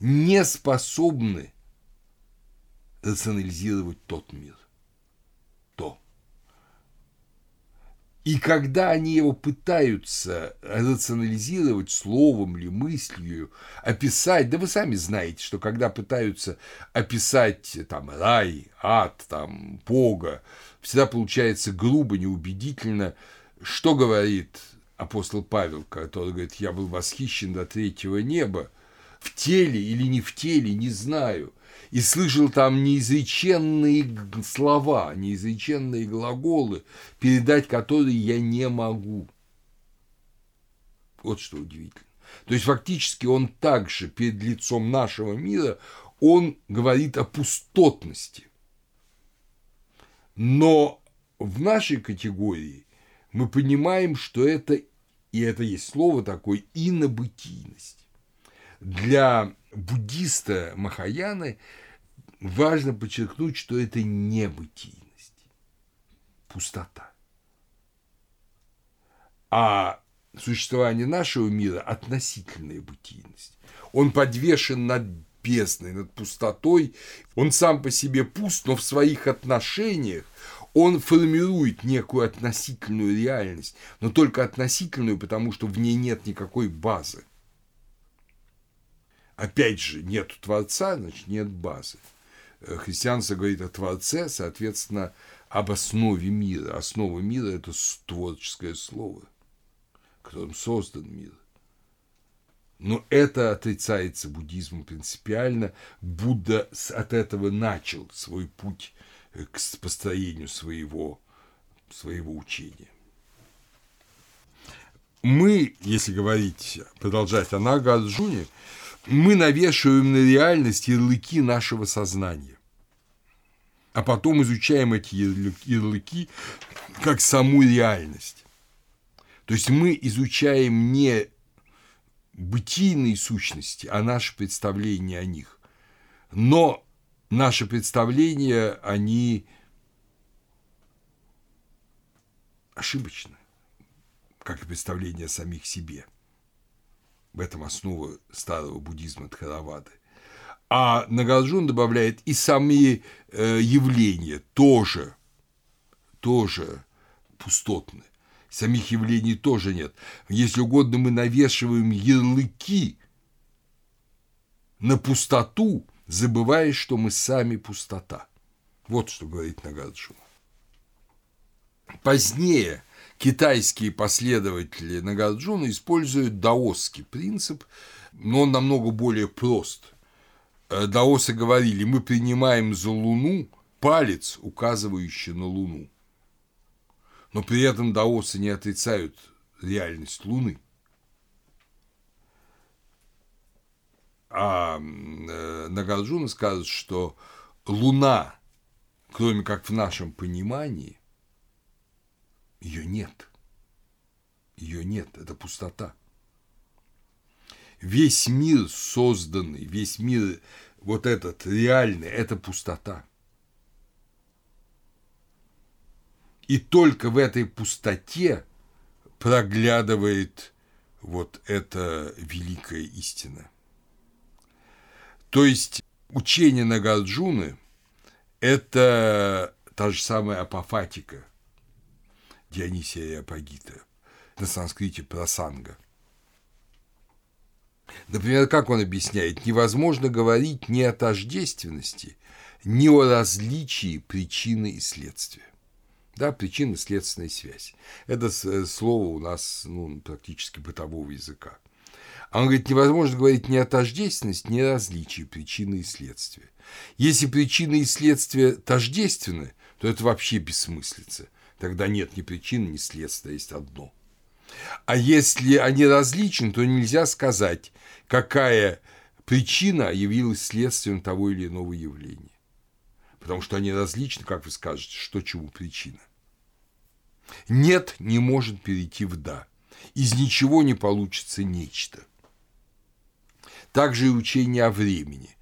не способны рационализировать тот мир. И когда они его пытаются рационализировать словом или мыслью, описать, да вы сами знаете, что когда пытаются описать там рай, ад, там Бога, всегда получается грубо, неубедительно. Что говорит апостол Павел, который говорит, я был восхищен до третьего неба, в теле или не в теле, не знаю – и слышал там неизреченные слова, неизреченные глаголы, передать которые я не могу. Вот что удивительно. То есть фактически он также перед лицом нашего мира, он говорит о пустотности. Но в нашей категории мы понимаем, что это, и это есть слово такое, инобытийность. Для буддиста Махаяны важно подчеркнуть, что это не бытийность, пустота. А существование нашего мира – относительная бытийность. Он подвешен над бездной, над пустотой. Он сам по себе пуст, но в своих отношениях он формирует некую относительную реальность, но только относительную, потому что в ней нет никакой базы. Опять же, нет Творца, значит, нет базы. Э, христианство говорит о Творце, соответственно, об основе мира. Основа мира – это творческое слово, которым создан мир. Но это отрицается буддизмом принципиально. Будда от этого начал свой путь э, к построению своего, своего учения. Мы, если говорить, продолжать о Нагарджуне, мы навешиваем на реальность ярлыки нашего сознания, а потом изучаем эти ярлыки как саму реальность. То есть мы изучаем не бытийные сущности, а наше представление о них. Но наши представления, они ошибочны, как и представления о самих себе. В этом основа старого буддизма Тхаравады. А Нагарджун добавляет и сами э, явления тоже, тоже пустотны самих явлений тоже нет. Если угодно, мы навешиваем ярлыки на пустоту, забывая, что мы сами пустота. Вот что говорит Нагарджуна. Позднее китайские последователи Нагарджуна используют даосский принцип, но он намного более прост. Э, даосы говорили, мы принимаем за Луну палец, указывающий на Луну. Но при этом даосы не отрицают реальность Луны. А э, Нагарджуна скажет, что Луна, кроме как в нашем понимании, ее нет. Ее нет, это пустота. Весь мир созданный, весь мир вот этот реальный, это пустота. И только в этой пустоте проглядывает вот эта великая истина. То есть учение Нагарджуны – это та же самая апофатика Дионисия Апагита, на санскрите прасанга. Например, как он объясняет, невозможно говорить ни о тождественности, ни о различии причины и следствия. Да, причинно-следственная связь. Это э, слово у нас ну, практически бытового языка. А он говорит, невозможно говорить ни о тождественности, ни о различии причины и следствия. Если причины и следствия тождественны, то это вообще бессмыслица. Тогда нет ни причины, ни следствия, есть одно. А если они различны, то нельзя сказать, какая причина явилась следствием того или иного явления потому что они различны, как вы скажете, что чему причина. Нет не может перейти в «да». Из ничего не получится нечто. Также и учение о времени.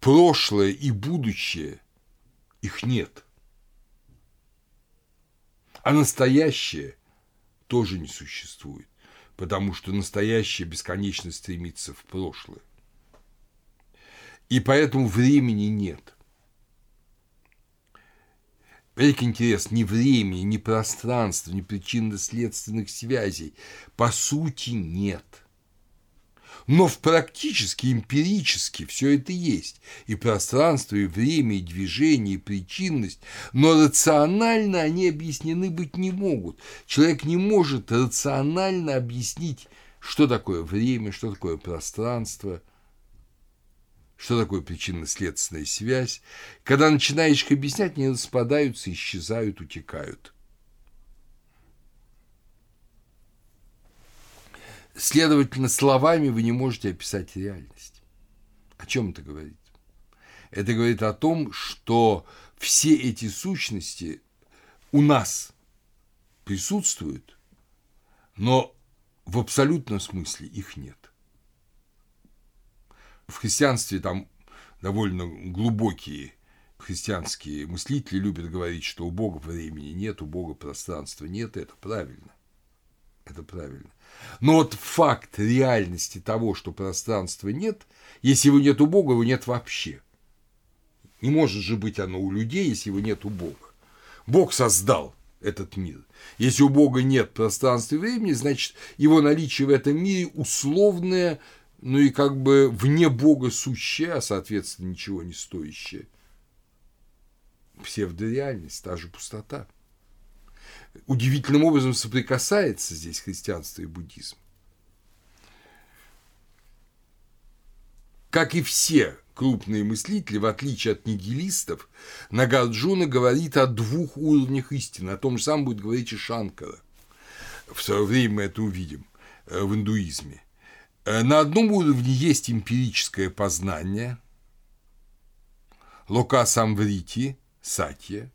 Прошлое и будущее – их нет. А настоящее тоже не существует, потому что настоящее бесконечно стремится в прошлое. И поэтому времени нет. Велик интерес ни времени, ни пространства, ни причинно-следственных связей. По сути, нет. Но в практически, эмпирически все это есть. И пространство, и время, и движение, и причинность. Но рационально они объяснены быть не могут. Человек не может рационально объяснить, что такое время, что такое пространство – что такое причинно-следственная связь? Когда начинаешь их объяснять, они распадаются, исчезают, утекают. Следовательно, словами вы не можете описать реальность. О чем это говорит? Это говорит о том, что все эти сущности у нас присутствуют, но в абсолютном смысле их нет. В христианстве там довольно глубокие христианские мыслители любят говорить, что у Бога времени нет, у Бога пространства нет, это правильно. Это правильно. Но вот факт реальности того, что пространства нет, если его нет у Бога, его нет вообще. Не может же быть оно у людей, если его нет у Бога. Бог создал этот мир. Если у Бога нет пространства и времени, значит, его наличие в этом мире условное, ну и как бы вне Бога сущее, а соответственно ничего не стоящее. Псевдореальность, та же пустота. Удивительным образом соприкасается здесь христианство и буддизм. Как и все крупные мыслители, в отличие от нигилистов, Нагарджуна говорит о двух уровнях истины. О том же самом будет говорить и Шанкара. В свое время мы это увидим э, в индуизме. Э, на одном уровне есть эмпирическое познание, лока самврити, сатья,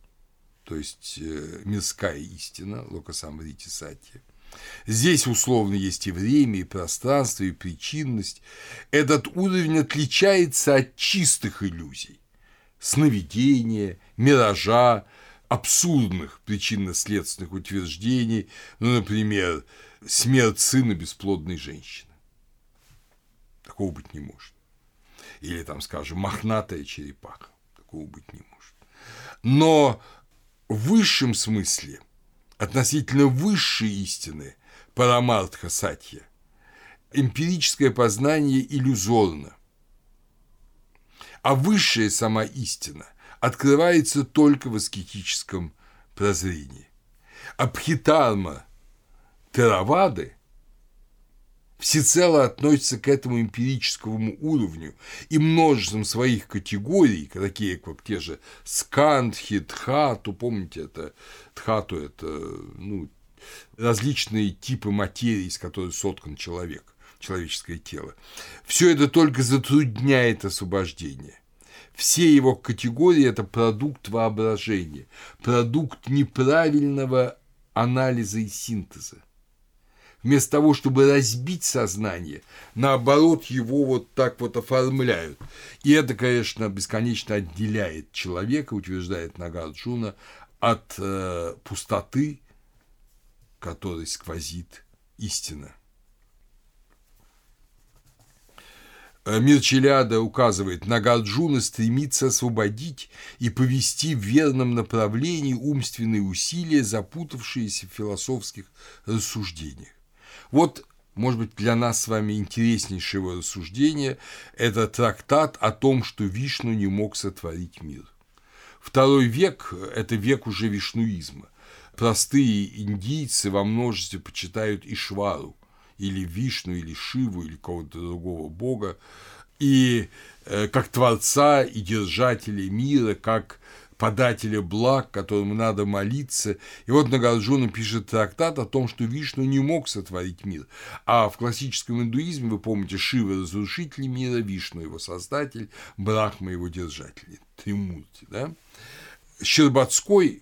то есть э, мирская истина, лока самврити, сатья. Здесь условно есть и время, и пространство, и причинность. Этот уровень отличается от чистых иллюзий, сновидения, миража, абсурдных причинно-следственных утверждений, ну, например, смерть сына бесплодной женщины. Такого быть не может. Или, там, скажем, мохнатая черепаха. Такого быть не может. Но высшем смысле – относительно высшей истины Парамартха Сатья, эмпирическое познание иллюзорно, а высшая сама истина открывается только в аскетическом прозрении. Абхитарма Теравады всецело относится к этому эмпирическому уровню и множеством своих категорий, такие как те же скандхи, тхату, помните, это тхату – это ну, различные типы материи, из которой соткан человек, человеческое тело. Все это только затрудняет освобождение. Все его категории – это продукт воображения, продукт неправильного анализа и синтеза вместо того, чтобы разбить сознание, наоборот, его вот так вот оформляют. И это, конечно, бесконечно отделяет человека, утверждает Нагарджуна, от э, пустоты, которой сквозит истина. Э, Мир Челяда указывает, Нагарджуна стремится освободить и повести в верном направлении умственные усилия, запутавшиеся в философских рассуждениях. Вот, может быть, для нас с вами интереснейшего рассуждения – это трактат о том, что Вишну не мог сотворить мир. Второй век – это век уже вишнуизма. Простые индийцы во множестве почитают Ишвару, или Вишну, или Шиву, или кого-то другого бога, и э, как творца и держателя мира, как подателя благ, которому надо молиться. И вот Нагарджуна пишет трактат о том, что Вишну не мог сотворить мир. А в классическом индуизме, вы помните, Шива – разрушитель мира, Вишну – его создатель, Брахма – его держатель. Тримурти, да? Щербатской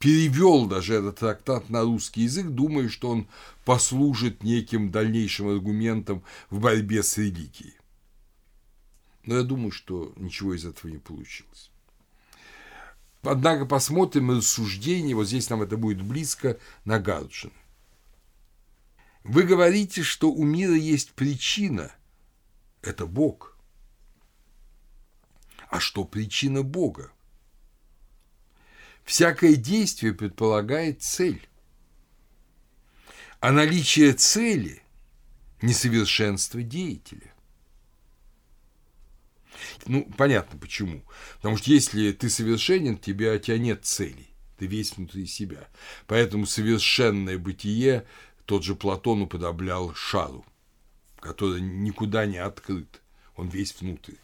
перевел даже этот трактат на русский язык, думая, что он послужит неким дальнейшим аргументом в борьбе с религией. Но я думаю, что ничего из этого не получилось. Однако посмотрим рассуждение, вот здесь нам это будет близко, на Гарджин. Вы говорите, что у мира есть причина. Это Бог. А что причина Бога? Всякое действие предполагает цель. А наличие цели – несовершенство деятеля. Ну, понятно почему. Потому что если ты совершенен, тебя, у тебя нет целей. Ты весь внутри себя. Поэтому совершенное бытие тот же Платон уподоблял шару, который никуда не открыт. Он весь внутрь.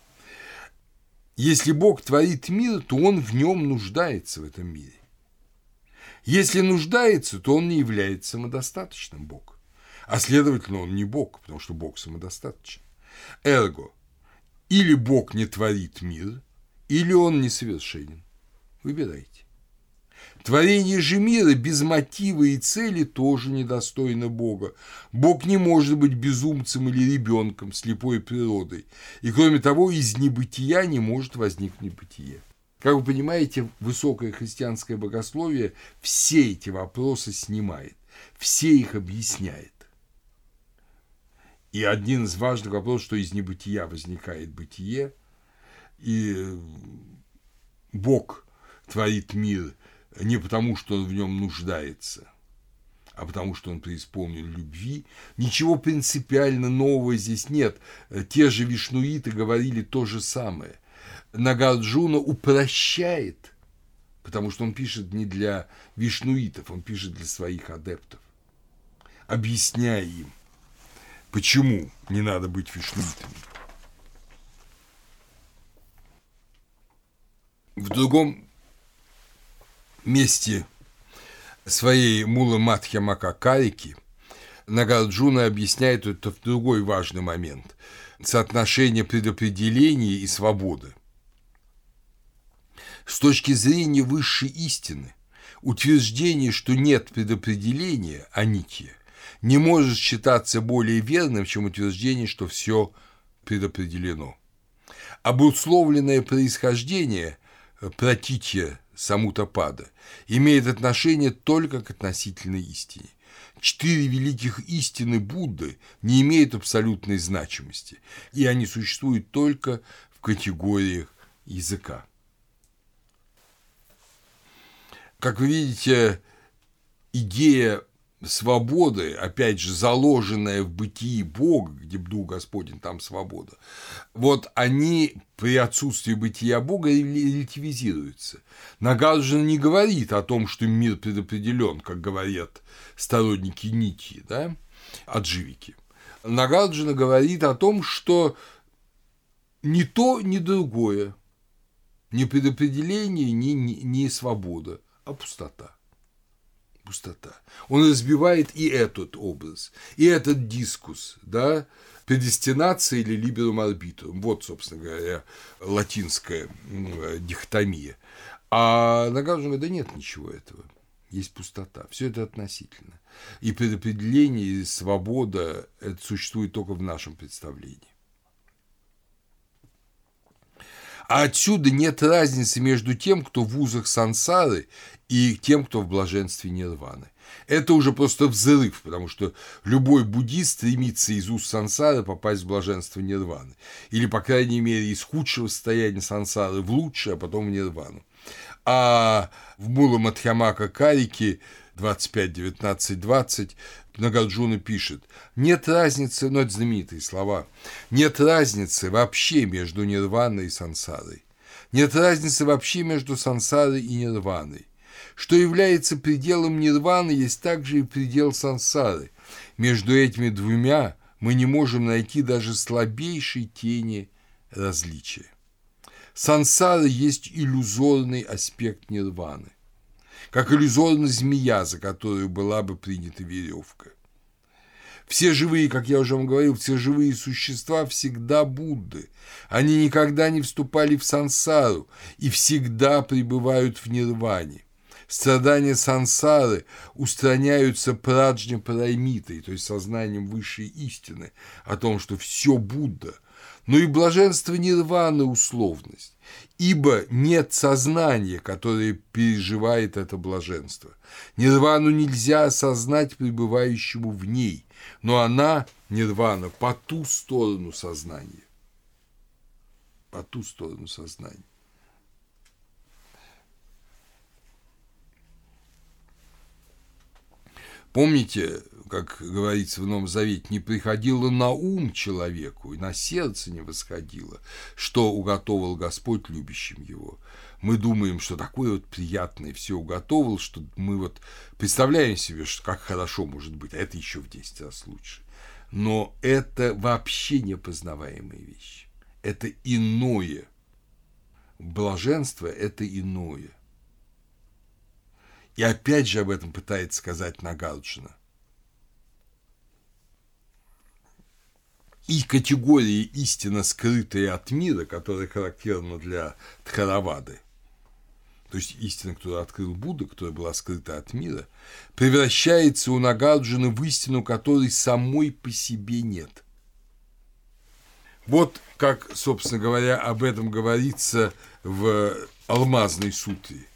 Если Бог творит мир, то он в нем нуждается в этом мире. Если нуждается, то он не является самодостаточным Богом. А следовательно, он не Бог, потому что Бог самодостаточен. Эрго. Или Бог не творит мир, или он несовершенен. Выбирайте. Творение же мира без мотива и цели тоже недостойно Бога. Бог не может быть безумцем или ребенком, слепой природой. И кроме того, из небытия не может возникнуть бытие. Как вы понимаете, высокое христианское богословие все эти вопросы снимает, все их объясняет. И один из важных вопросов, что из небытия возникает бытие, и Бог творит мир не потому, что он в нем нуждается, а потому что он преисполнен любви. Ничего принципиально нового здесь нет. Те же вишнуиты говорили то же самое. Нагарджуна упрощает, потому что он пишет не для вишнуитов, он пишет для своих адептов, объясняя им, почему не надо быть вишнуитами. В другом месте своей Мула Матхя Макакарики Нагарджуна объясняет это в другой важный момент – соотношение предопределения и свободы. С точки зрения высшей истины, утверждение, что нет предопределения, а нитья, не может считаться более верным, чем утверждение, что все предопределено. Обусловленное происхождение протития самутапада имеет отношение только к относительной истине. Четыре великих истины Будды не имеют абсолютной значимости, и они существуют только в категориях языка. Как вы видите, идея свободы, опять же, заложенная в бытии Бога, где Дух Господень, там свобода, вот они при отсутствии бытия Бога релятивизируются. Нагарджина не говорит о том, что мир предопределен, как говорят сторонники Нити, да, отживики. Нагарджина говорит о том, что ни то, ни другое, ни предопределение, ни, ни, ни свобода, а пустота пустота. Он разбивает и этот образ, и этот дискус, да, предестинация или либерум арбитрум. Вот, собственно говоря, латинская дихотомия. А Нагарджун говорит, да нет ничего этого. Есть пустота. Все это относительно. И предопределение, и свобода это существует только в нашем представлении. А отсюда нет разницы между тем, кто в узах сансары, и тем, кто в блаженстве нирваны. Это уже просто взрыв, потому что любой буддист стремится из уст сансары попасть в блаженство нирваны. Или, по крайней мере, из худшего состояния сансары в лучшее, а потом в нирвану. А в Мула Мадхамака Карике 25, 19, 20 Нагарджуна пишет, нет разницы, но это знаменитые слова, нет разницы вообще между нирваной и сансарой. Нет разницы вообще между сансарой и нирваной. Что является пределом нирваны, есть также и предел сансары. Между этими двумя мы не можем найти даже слабейшей тени различия. Сансара есть иллюзорный аспект нирваны, как иллюзорная змея, за которую была бы принята веревка. Все живые, как я уже вам говорил, все живые существа всегда Будды. Они никогда не вступали в сансару и всегда пребывают в нирване. Страдания сансары устраняются праджня параймитой, то есть сознанием высшей истины о том, что все Будда, но и блаженство нирваны – условность, ибо нет сознания, которое переживает это блаженство. Нирвану нельзя осознать пребывающему в ней, но она, нирвана, по ту сторону сознания. По ту сторону сознания. Помните, как говорится в Новом Завете, не приходило на ум человеку и на сердце не восходило, что уготовил Господь любящим его. Мы думаем, что такое вот приятное все уготовил, что мы вот представляем себе, что как хорошо может быть, а это еще в 10 раз лучше. Но это вообще непознаваемые вещи. Это иное. Блаженство – это иное. И опять же об этом пытается сказать Нагарджина. И категория истина, скрытая от мира, которая характерна для Тхаравады, то есть истина, которую открыл Будда, которая была скрыта от мира, превращается у Нагарджуна в истину, которой самой по себе нет. Вот как, собственно говоря, об этом говорится в «Алмазной сутре»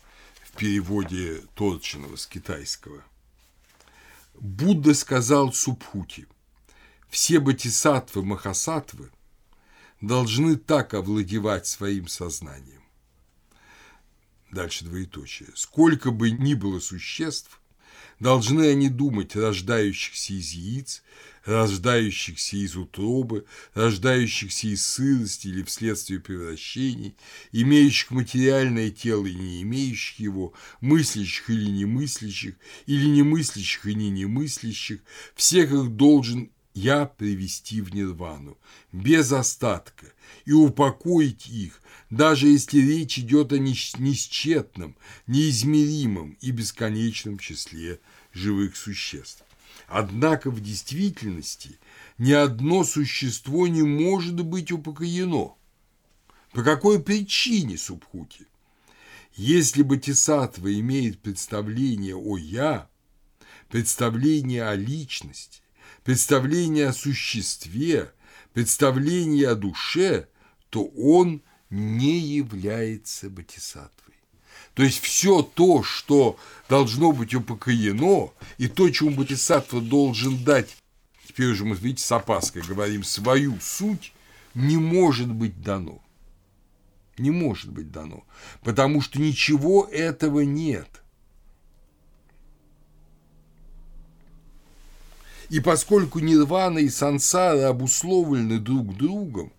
в переводе Торчинова с китайского. Будда сказал Субхути, все бодхисаттвы махасатвы должны так овладевать своим сознанием. Дальше двоеточие. Сколько бы ни было существ, должны они думать рождающихся из яиц, рождающихся из утробы, рождающихся из сырости или вследствие превращений, имеющих материальное тело и не имеющих его, мыслящих или немыслящих, или немыслящих и не немыслящих, всех их должен я привести в нирвану, без остатка, и упокоить их, даже если речь идет о несчетном, неизмеримом и бесконечном числе живых существ. Однако в действительности ни одно существо не может быть упокоено. По какой причине, Субхути? Если Батисатва имеет представление о «я», представление о личности, представление о существе, представление о душе, то он не является Батисатвой. То есть все то, что должно быть упокоено, и то, чему Бодхисаттва должен дать, теперь уже мы, видите, с опаской говорим, свою суть, не может быть дано. Не может быть дано, потому что ничего этого нет. И поскольку нирвана и сансара обусловлены друг другом,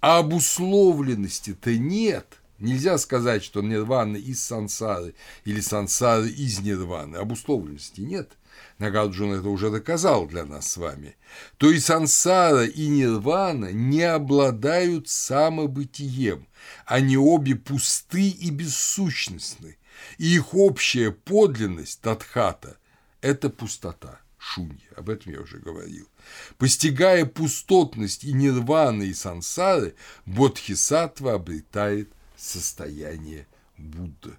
а обусловленности-то нет – Нельзя сказать, что нирвана из сансары или сансары из нирваны. Обусловленности нет. Нагарджун это уже доказал для нас с вами. То и сансара, и нирвана не обладают самобытием. Они обе пусты и бессущностны. И их общая подлинность, татхата, – это пустота, шунья. Об этом я уже говорил. Постигая пустотность и нирваны, и сансары, бодхисаттва обретает состояние Будды.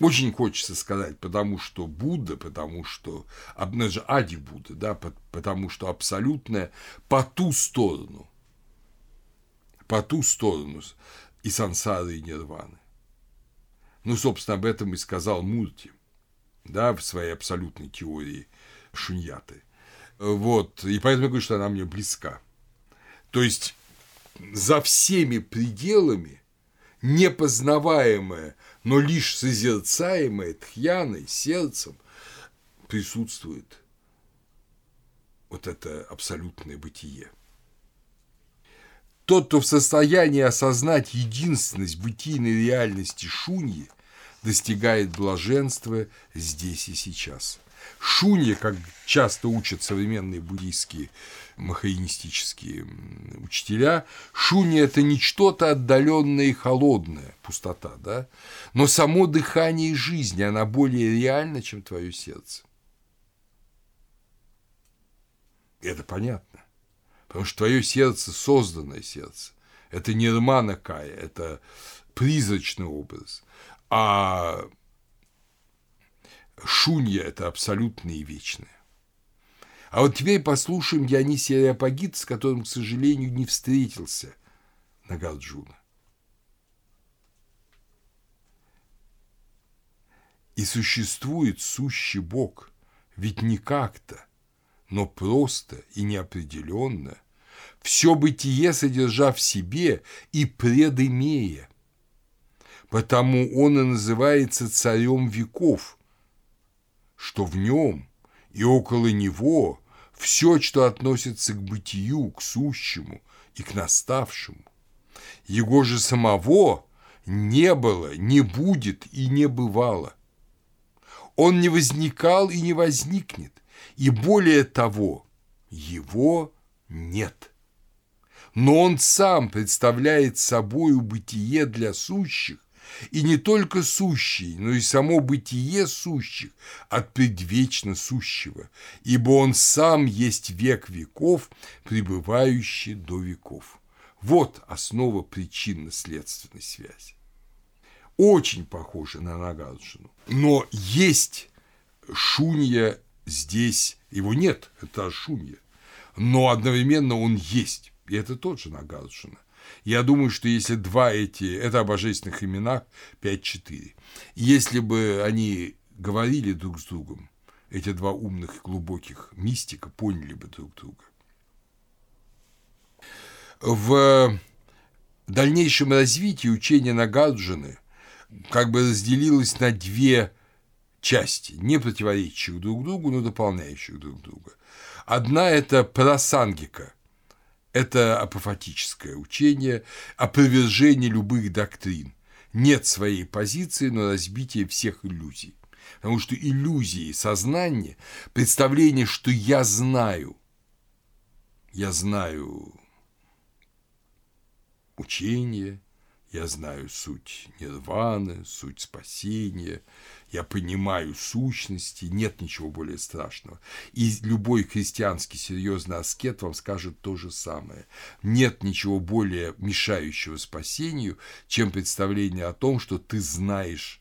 Очень хочется сказать, потому что Будда, потому что, ну, же Ади Будда, да, потому что абсолютное по ту сторону, по ту сторону и сансары, и нирваны. Ну, собственно, об этом и сказал Мурти, да, в своей абсолютной теории шуньяты. Вот, и поэтому я говорю, что она мне близка. То есть, за всеми пределами непознаваемое, но лишь созерцаемое тхьяной, сердцем, присутствует вот это абсолютное бытие. Тот, кто в состоянии осознать единственность бытийной реальности шуньи, достигает блаженства здесь и сейчас. Шунья, как часто учат современные буддийские махаинистические учителя, шунья – это не что-то отдаленное и холодное, пустота, да? но само дыхание жизни, она более реальна, чем твое сердце. Это понятно, потому что твое сердце – созданное сердце. Это не Рмана Кая, это призрачный образ. А шунья – это абсолютное и вечное. А вот теперь послушаем Дионисия Ариапагит, с которым, к сожалению, не встретился Нагарджуна. И существует сущий Бог, ведь не как-то, но просто и неопределенно, все бытие содержа в себе и предымея. Потому он и называется царем веков, что в нем и около него все, что относится к бытию, к сущему и к наставшему. Его же самого не было, не будет и не бывало. Он не возникал и не возникнет, и более того, его нет. Но он сам представляет собою бытие для сущих и не только сущий, но и само бытие сущих от предвечно сущего, ибо он сам есть век веков, пребывающий до веков. Вот основа причинно-следственной связи. Очень похоже на Нагарджуну. Но есть шунья здесь, его нет, это шунья, но одновременно он есть, и это тот же Нагарджуна. Я думаю, что если два эти, это о божественных именах 5-4, если бы они говорили друг с другом, эти два умных и глубоких мистика поняли бы друг друга. В дальнейшем развитии учения Нагарджуны как бы разделилось на две части, не противоречащих друг другу, но дополняющих друг друга. Одна – это просангика – это апофатическое учение, опровержение любых доктрин. Нет своей позиции, но разбитие всех иллюзий. Потому что иллюзии сознания, представление, что я знаю, я знаю учение, я знаю суть нирваны, суть спасения, я понимаю сущности, нет ничего более страшного. И любой христианский серьезный аскет вам скажет то же самое. Нет ничего более мешающего спасению, чем представление о том, что ты знаешь,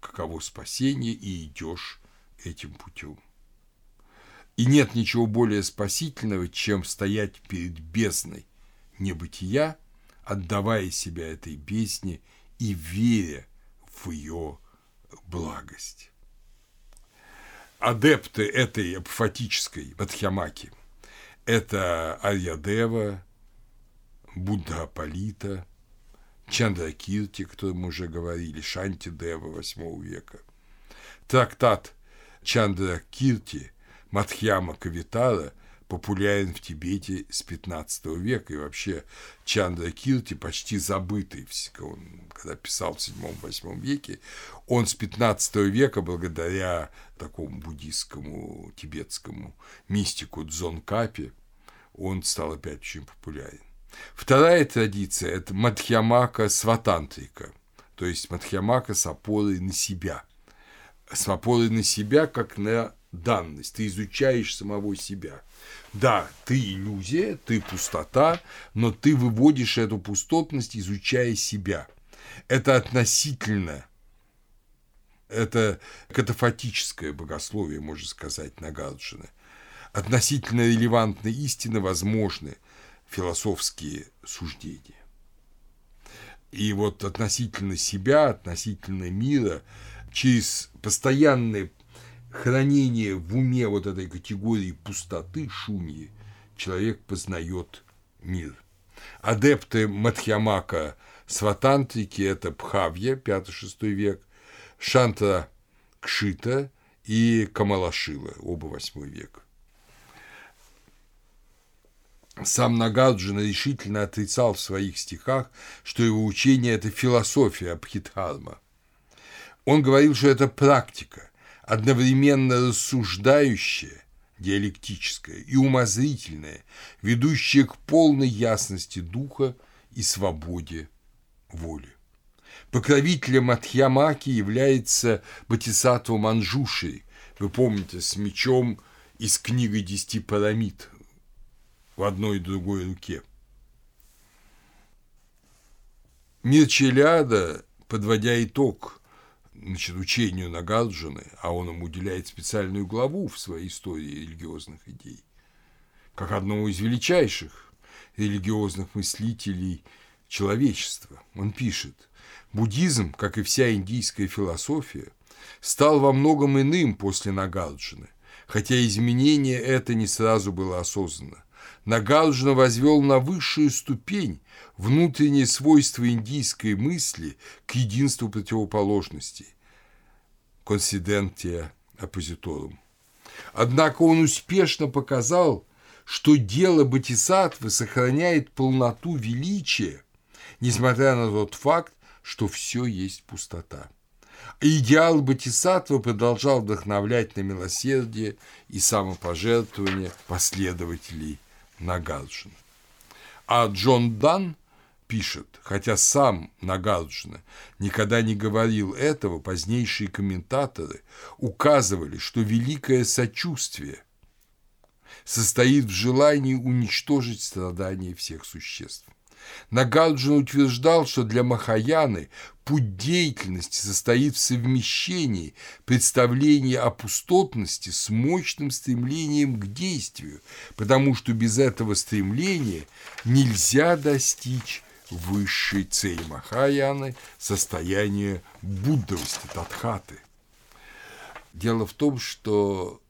каково спасение, и идешь этим путем. И нет ничего более спасительного, чем стоять перед бездной небытия, отдавая себя этой бездне и веря в ее благость. Адепты этой апофатической Бадхьямаки – это Арьядева, Будда Аполита, Чандракирти, о котором мы уже говорили, Шанти Дева VIII века. Трактат Чандракирти Мадхьяма Кавитара – популярен в Тибете с 15 века, и вообще Чандра Кирти почти забытый, он, когда писал в 7-8 веке, он с 15 века, благодаря такому буддийскому, тибетскому мистику Дзонкапе, он стал опять очень популярен. Вторая традиция – это Мадхьямака Сватантрика, то есть Мадхьямака с опорой на себя. С опорой на себя, как на данность, ты изучаешь самого себя. Да, ты иллюзия, ты пустота, но ты выводишь эту пустотность, изучая себя. Это относительно, это катафатическое богословие, можно сказать, Нагарджина. Относительно релевантной истины возможны философские суждения. И вот относительно себя, относительно мира, через постоянное хранение в уме вот этой категории пустоты шуньи человек познает мир. Адепты Мадхьямака Сватантрики – это Пхавья, 5-6 век, Шанта Кшита и Камалашила, оба 8 век. Сам Нагарджуна решительно отрицал в своих стихах, что его учение – это философия Абхидхарма. Он говорил, что это практика – одновременно рассуждающее, диалектическое и умозрительное, ведущее к полной ясности духа и свободе воли. Покровителем Атхьямаки является Батисатва Манджуши, вы помните, с мечом из книги «Десяти пирамид» в одной и другой руке. Мир Челяда, подводя итог значит, учению Нагарджуны, а он ему уделяет специальную главу в своей истории религиозных идей, как одному из величайших религиозных мыслителей человечества. Он пишет, буддизм, как и вся индийская философия, стал во многом иным после Нагарджуны, хотя изменение это не сразу было осознано. Нагарджуна возвел на высшую ступень внутренние свойства индийской мысли к единству противоположностей – консидентия оппозиторум. Однако он успешно показал, что дело Батисатвы сохраняет полноту величия, несмотря на тот факт, что все есть пустота. Идеал Батисатвы продолжал вдохновлять на милосердие и самопожертвование последователей Нагарджуна. А Джон Дан пишет, хотя сам Нагарджуна никогда не говорил этого, позднейшие комментаторы указывали, что великое сочувствие состоит в желании уничтожить страдания всех существ. Нагарджуна утверждал, что для Махаяны путь деятельности состоит в совмещении представления о пустотности с мощным стремлением к действию, потому что без этого стремления нельзя достичь высшей цели Махаяны – состояния буддовости, татхаты. Дело в том, что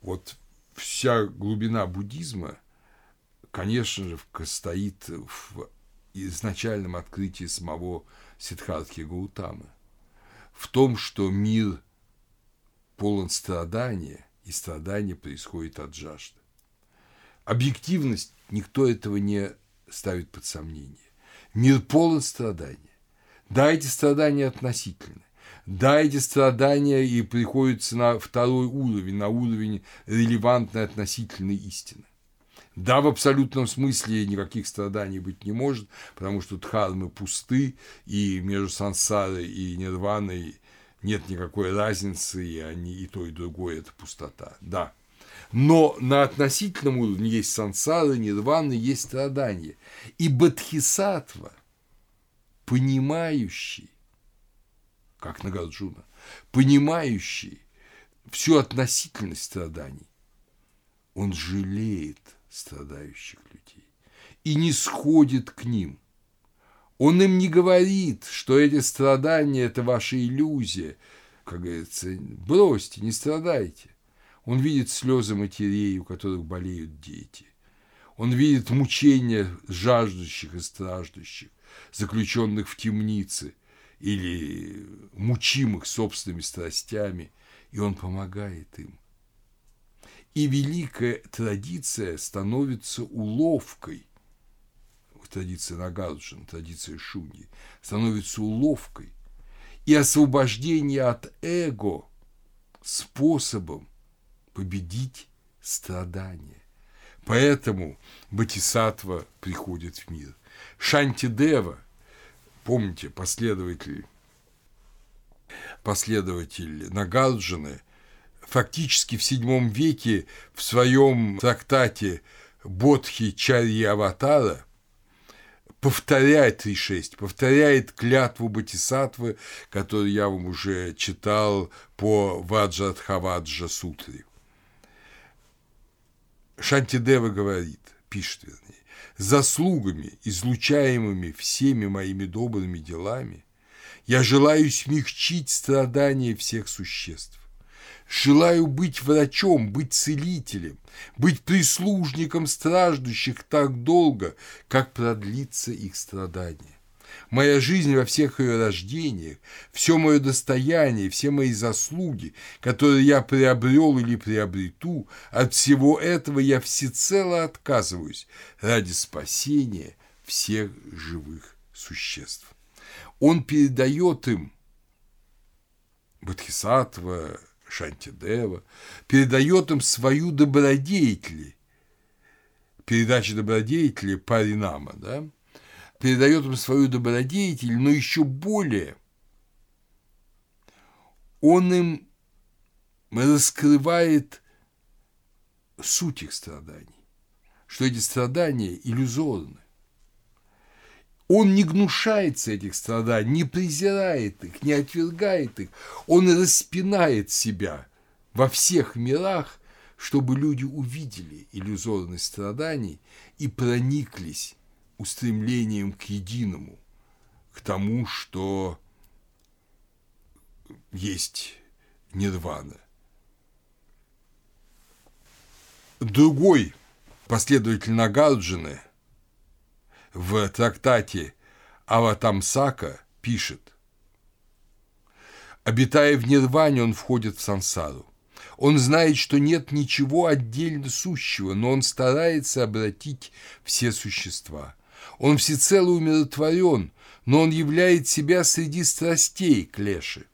вот вся глубина буддизма, конечно же, стоит в изначальном открытии самого Сиддхартхи Гаутамы, в том, что мир полон страдания, и страдание происходит от жажды. Объективность никто этого не ставит под сомнение. Мир полон страданий. Да, эти страдания относительны. Да, эти страдания и приходятся на второй уровень, на уровень релевантной относительной истины. Да, в абсолютном смысле никаких страданий быть не может, потому что дхармы пусты, и между сансарой и нирваной нет никакой разницы, и они и то, и другое – это пустота. Да. Но на относительном уровне есть сансара, нирвана, есть страдания. И бодхисаттва, понимающий, как Нагарджуна, понимающий всю относительность страданий, он жалеет страдающих людей и не сходит к ним. Он им не говорит, что эти страдания – это ваша иллюзия. Как говорится, бросьте, не страдайте. Он видит слезы матерей, у которых болеют дети. Он видит мучения жаждущих и страждущих, заключенных в темнице или мучимых собственными страстями, и он помогает им. И великая традиция становится уловкой, традиция Нагарджина, традиция Шунги, становится уловкой, и освобождение от эго способом победить страдания. Поэтому Батисатва приходит в мир. Шантидева, помните, последователь, последователь Нагарджины, фактически в VII веке в своем трактате Бодхи Чарьи Аватара повторяет 3.6, повторяет клятву Батисатвы, которую я вам уже читал по Ваджатхаваджа Сутре. Шантидева говорит, пишет вернее, заслугами, излучаемыми всеми моими добрыми делами, я желаю смягчить страдания всех существ. Желаю быть врачом, быть целителем, быть прислужником страждущих так долго, как продлится их страдание. Моя жизнь во всех ее рождениях, все мое достояние, все мои заслуги, которые я приобрел или приобрету, от всего этого я всецело отказываюсь ради спасения всех живых существ. Он передает им Бодхисаттва, Шантидева, передает им свою добродетель, передача добродетели Паринама, да, передает им свою добродетель, но еще более он им раскрывает суть их страданий, что эти страдания иллюзорны. Он не гнушается этих страданий, не презирает их, не отвергает их. Он распинает себя во всех мирах, чтобы люди увидели иллюзорность страданий и прониклись устремлением к единому, к тому, что есть нирвана. Другой последователь Нагарджины в трактате Аватамсака пишет, Обитая в нирване, он входит в сансару. Он знает, что нет ничего отдельно сущего, но он старается обратить все существа. Он всецело умиротворен, но он являет себя среди страстей клеши.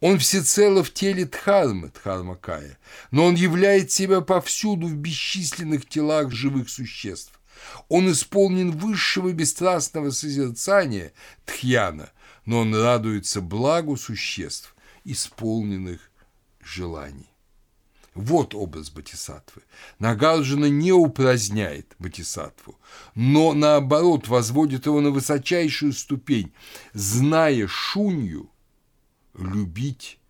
Он всецело в теле Дхармы, Дхармакая, но он являет себя повсюду в бесчисленных телах живых существ. Он исполнен высшего бесстрастного созерцания Тхьяна, но он радуется благу существ, исполненных желаний. Вот образ Батисатвы. Нагарджуна не упраздняет Батисатву, но наоборот возводит его на высочайшую ступень, зная шунью любить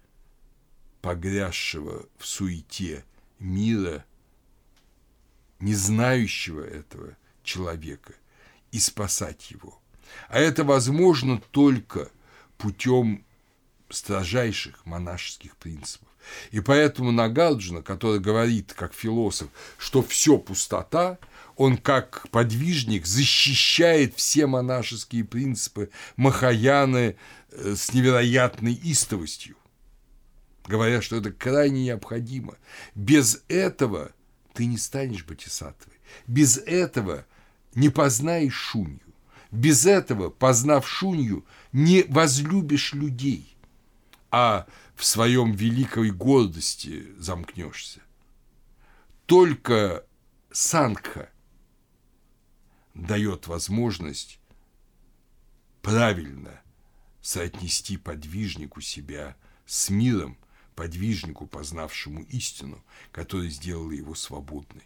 погрязшего в суете мира, не знающего этого человека, и спасать его. А это возможно только путем строжайших монашеских принципов. И поэтому Нагарджуна, который говорит как философ, что все пустота, он как подвижник защищает все монашеские принципы Махаяны э, с невероятной истовостью, говоря, что это крайне необходимо. Без этого ты не станешь бодхисаттвой. Без этого не познаешь шунью. Без этого, познав шунью, не возлюбишь людей, а в своем великой гордости замкнешься. Только сангха дает возможность правильно соотнести подвижнику себя с миром, подвижнику, познавшему истину, который сделал его свободной.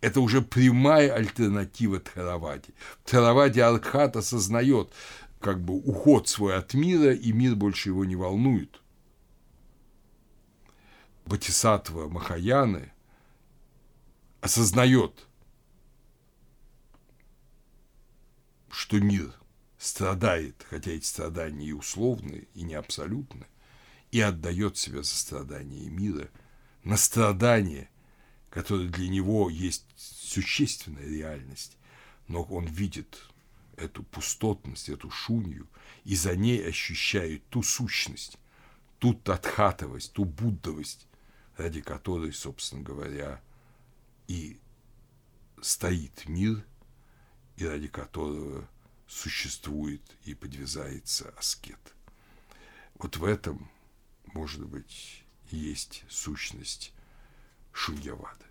Это уже прямая альтернатива Тхараваде. Тхараваде Архат осознает как бы уход свой от мира, и мир больше его не волнует – Батисатва Махаяны осознает, что мир страдает, хотя эти страдания и условны, и не абсолютны, и отдает себя за страдания мира на страдания, которые для него есть существенная реальность, но он видит эту пустотность, эту шунью, и за ней ощущает ту сущность, ту татхатовость, ту буддовость, ради которой, собственно говоря, и стоит мир, и ради которого существует и подвязается аскет. Вот в этом, может быть, есть сущность Шуньявада.